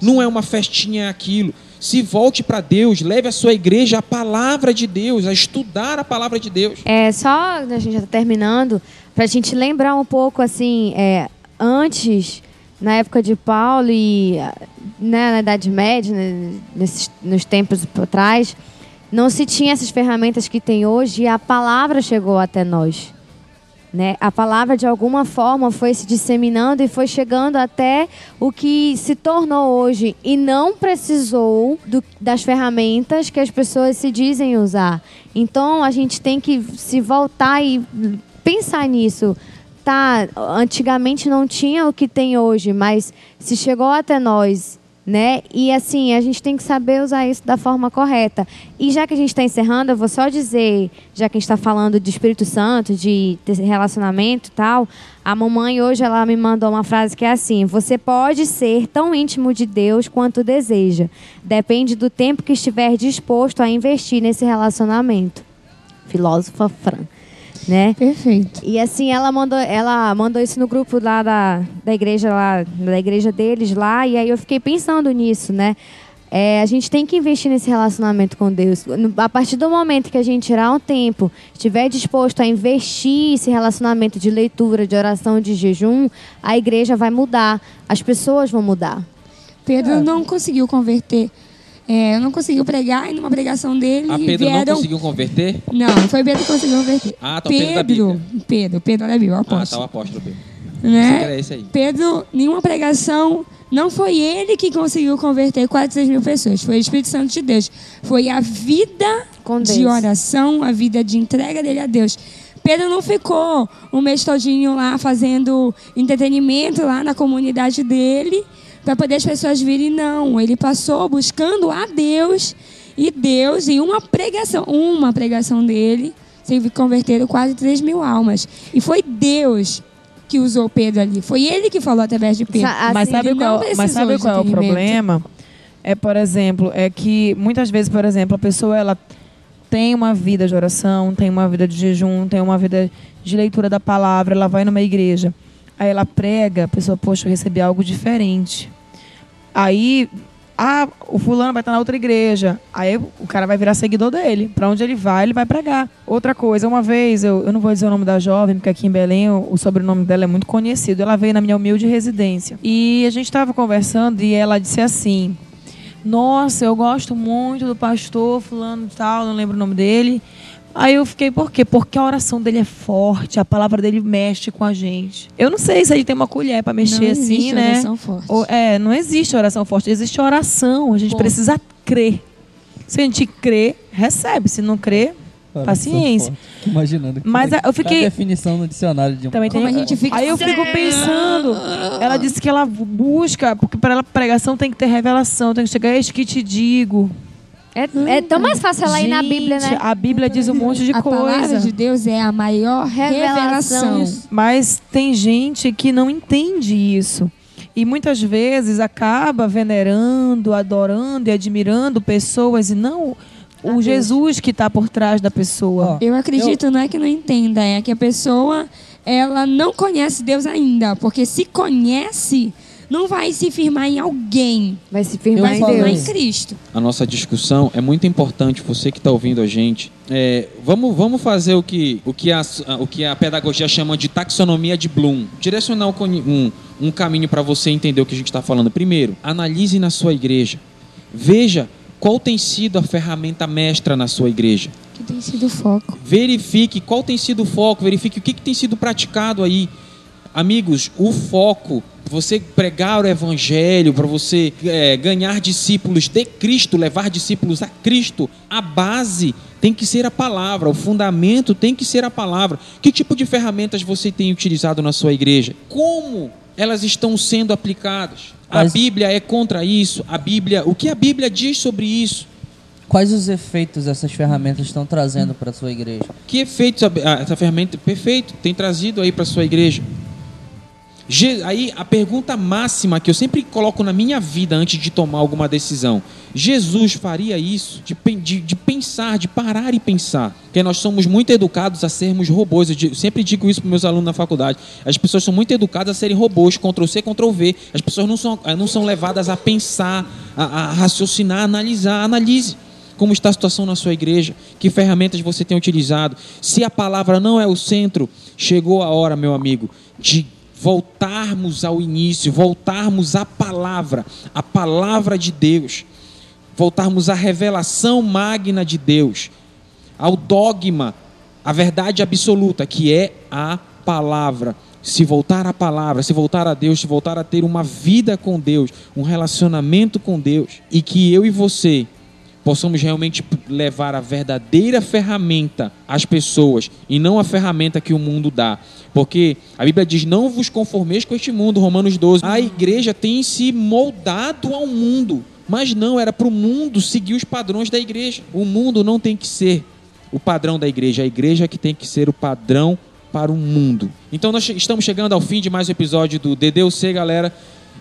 Não é uma festinha aquilo. Se volte para Deus, leve a sua igreja a palavra de Deus, a estudar a palavra de Deus. É só, a gente já está terminando, para a gente lembrar um pouco assim, é, antes, na época de Paulo e né, na Idade Média, né, nesses, nos tempos por trás, não se tinha essas ferramentas que tem hoje e a palavra chegou até nós. Né? A palavra, de alguma forma, foi se disseminando e foi chegando até o que se tornou hoje. E não precisou do- das ferramentas que as pessoas se dizem usar. Então, a gente tem que se voltar e pensar nisso. Tá, antigamente não tinha o que tem hoje, mas se chegou até nós, né? E assim, a gente tem que saber usar isso da forma correta. E já que a gente está encerrando, eu vou só dizer, já que a gente está falando de Espírito Santo, de relacionamento e tal, a mamãe hoje ela me mandou uma frase que é assim: você pode ser tão íntimo de Deus quanto deseja. Depende do tempo que estiver disposto a investir nesse relacionamento. Filósofa Fran. Né? Perfeito. E assim, ela mandou, ela mandou isso no grupo lá da, da igreja lá, da igreja deles lá, e aí eu fiquei pensando nisso, né? É, a gente tem que investir nesse relacionamento com Deus. A partir do momento que a gente tirar um tempo, estiver disposto a investir esse relacionamento de leitura, de oração, de jejum, a igreja vai mudar, as pessoas vão mudar. Pedro não conseguiu converter. É, não conseguiu pregar e numa pregação dele A Pedro não vieram... conseguiu converter? Não, não foi Pedro que conseguiu converter. Ah, tá, Pedro Pedro, Pedro, Pedro da Bíblia, o Ah, tá, o apóstolo. apóstolo Pedro. né? Era. Pedro, nenhuma pregação, não foi ele que conseguiu converter 4, mil pessoas, foi o Espírito Santo de Deus. Foi a vida Com de oração, a vida de entrega dele a Deus. Pedro não ficou um mês todinho lá fazendo entretenimento lá na comunidade dele para poder as pessoas virem, não. Ele passou buscando a Deus e Deus, em uma pregação, uma pregação dele, teve converteram quase 3 mil almas. E foi Deus que usou Pedro ali. Foi ele que falou através de Pedro. Sa- mas assim, sabe qual, mas sabe qual é o problema? É, por exemplo, é que muitas vezes, por exemplo, a pessoa ela tem uma vida de oração, tem uma vida de jejum, tem uma vida de leitura da palavra, ela vai numa igreja, aí ela prega, a pessoa, poxa, eu recebi algo diferente. Aí, ah, o fulano vai estar na outra igreja. Aí o cara vai virar seguidor dele. Pra onde ele vai, ele vai pregar. Outra coisa, uma vez, eu, eu não vou dizer o nome da jovem, porque aqui em Belém o, o sobrenome dela é muito conhecido. Ela veio na minha humilde residência. E a gente estava conversando e ela disse assim: Nossa, eu gosto muito do pastor fulano tal, não lembro o nome dele. Aí eu fiquei, por quê? Porque a oração dele é forte, a palavra dele mexe com a gente. Eu não sei se ele tem uma colher para mexer não assim, existe né? oração forte. Ou- é, não existe oração forte, existe oração. A gente Ponto. precisa crer. Se a gente crê, recebe. Se não crê, paciência. Imaginando. Mas Cadê eu fiquei- a definição no dicionário de um. Também Como tem. a gente fica- Aí eu fico pensando. Ela disse que ela busca, porque para ela pregação tem que ter revelação, tem que chegar, eis que te digo. É, é tão mais fácil ela ir na Bíblia, né? A Bíblia diz um monte de a palavra coisa. de Deus é a maior Revelação. revelação. Mas tem gente que não entende isso. E muitas vezes acaba venerando, adorando e admirando pessoas e não o Jesus que está por trás da pessoa. Eu acredito, não é que não entenda, é que a pessoa ela não conhece Deus ainda, porque se conhece, não vai se firmar em alguém, Vai se firmar em Deus. em Cristo. a nossa discussão é muito importante. Você que está ouvindo a gente, é, vamos, vamos fazer o que, o, que a, o que a pedagogia chama de taxonomia de Bloom. Direcionar um, um, um caminho para você entender o que a gente está falando. Primeiro, analise na sua igreja. Veja qual tem sido a ferramenta mestra na sua igreja. Que tem sido o foco. Verifique qual tem sido o foco, verifique o que, que tem sido praticado aí. Amigos, o foco, você pregar o evangelho, para você é, ganhar discípulos de Cristo, levar discípulos a Cristo, a base tem que ser a palavra, o fundamento tem que ser a palavra. Que tipo de ferramentas você tem utilizado na sua igreja? Como elas estão sendo aplicadas? A Mas- Bíblia é contra isso? A Bíblia, o que a Bíblia diz sobre isso? Quais os efeitos essas ferramentas estão trazendo para sua igreja? Que efeitos a- a- essa ferramenta perfeito tem trazido aí para sua igreja? Aí a pergunta máxima que eu sempre coloco na minha vida antes de tomar alguma decisão: Jesus faria isso? De, de- de pensar, de parar e pensar. Porque nós somos muito educados a sermos robôs. Eu di- sempre digo isso para meus alunos na faculdade. As pessoas são muito educadas a serem robôs, Ctrl C, Ctrl V. As pessoas não são, eh, não são levadas a pensar, a, a raciocinar, a analisar. Analise como está a situação na sua igreja, que ferramentas você tem utilizado. Se a palavra não é o centro, chegou a hora, meu amigo, de voltarmos ao início, voltarmos à palavra, a palavra de Deus, voltarmos à revelação magna de Deus, ao dogma, a verdade absoluta, que é a palavra, se voltar à palavra, se voltar a Deus, se voltar a ter uma vida com Deus, um relacionamento com Deus, e que eu e você possamos realmente levar a verdadeira ferramenta às pessoas e não a ferramenta que o mundo dá. Porque a Bíblia diz: não vos conformeis com este mundo, Romanos 12. A igreja tem se moldado ao mundo, mas não, era para o mundo seguir os padrões da igreja. O mundo não tem que ser o padrão da igreja, a igreja é que tem que ser o padrão para o mundo. Então nós estamos chegando ao fim de mais um episódio do DDUC, galera.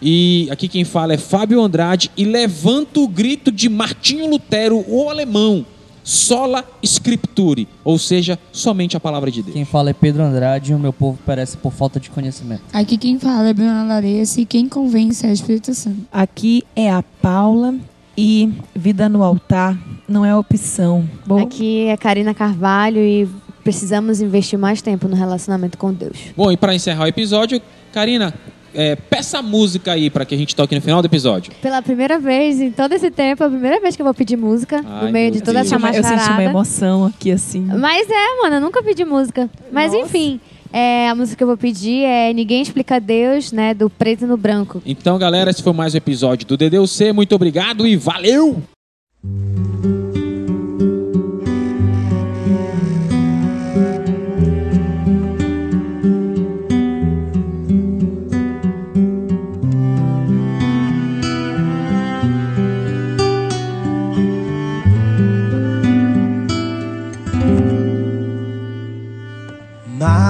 E aqui quem fala é Fábio Andrade e levanta o grito de Martinho Lutero, o alemão, sola scripture, ou seja, somente a palavra de Deus. Quem fala é Pedro Andrade e o meu povo perece por falta de conhecimento. Aqui quem fala é Bruna Larissa e quem convence é o Espírito Santo. Aqui é a Paula e vida no altar não é opção. Bom, Aqui é Karina Carvalho e precisamos investir mais tempo no relacionamento com Deus. Bom, e para encerrar o episódio, Karina, é, peça a música aí para que a gente toque no final do episódio. Pela primeira vez em todo esse tempo, é a primeira vez que eu vou pedir música Ai, no meio de toda Deus. essa eu senti uma macharada. emoção aqui assim. Mas é, mano, eu nunca pedi música. Mas Nossa. enfim, é, a música que eu vou pedir é Ninguém Explica Deus, né? Do Preto no Branco. Então, galera, esse foi mais um episódio do DDUC. Muito obrigado e valeu!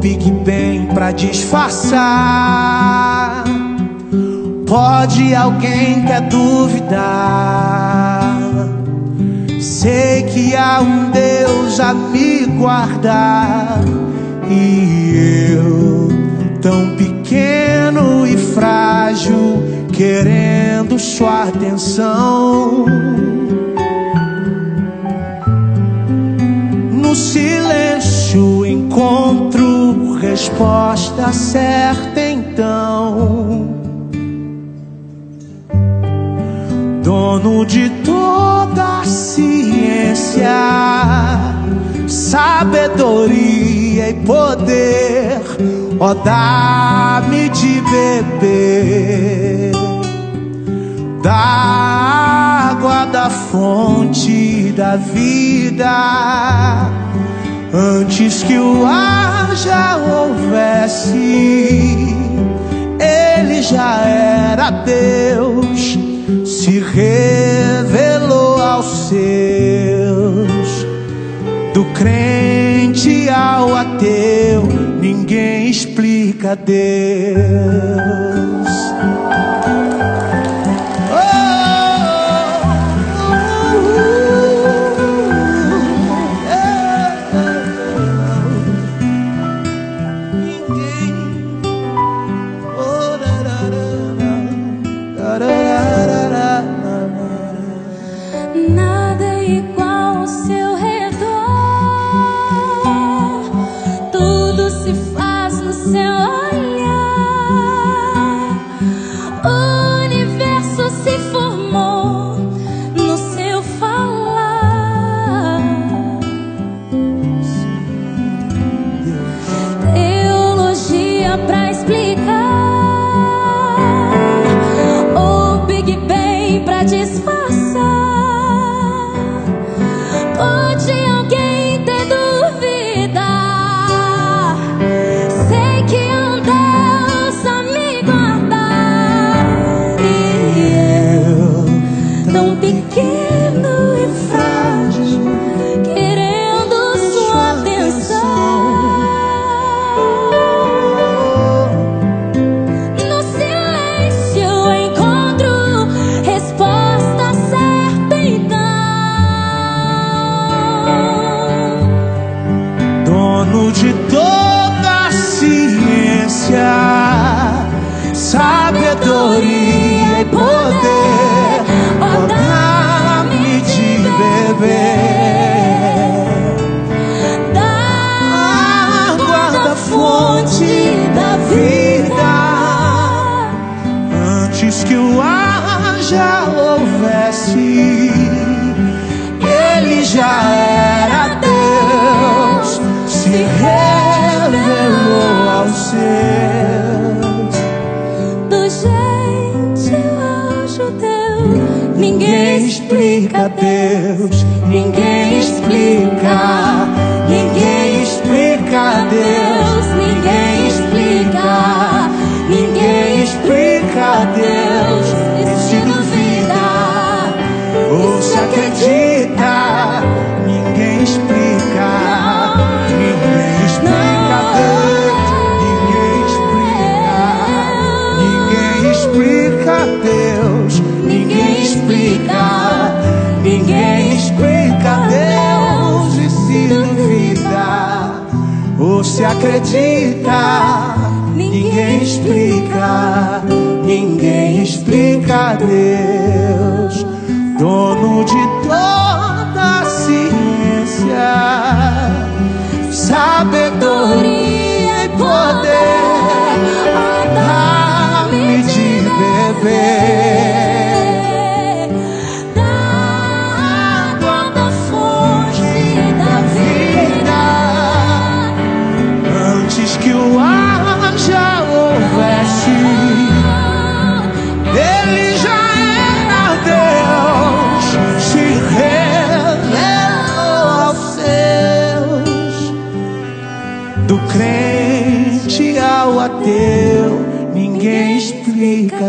Big Bang pra disfarçar. Pode alguém quer duvidar? Sei que há um Deus a me guardar. E eu, tão pequeno e frágil, querendo sua atenção. No silêncio encontro resposta certa então. Dono de toda a ciência, sabedoria e poder, ó dá-me de beber da água da fonte da vida. Antes que o ar já houvesse, ele já era Deus, se revelou aos seus. Do crente ao ateu, ninguém explica Deus. se acredita, ninguém explica, ninguém explica Deus. Dono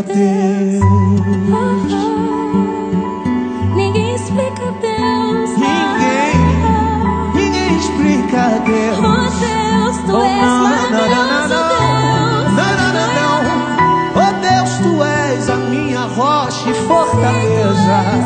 Deus. Ninguém explica Deus. Ninguém, ninguém explica Deus. Oh Deus, tu oh, és não, maravilhoso, Deus. Oh Deus, tu és a minha rocha e fortaleza.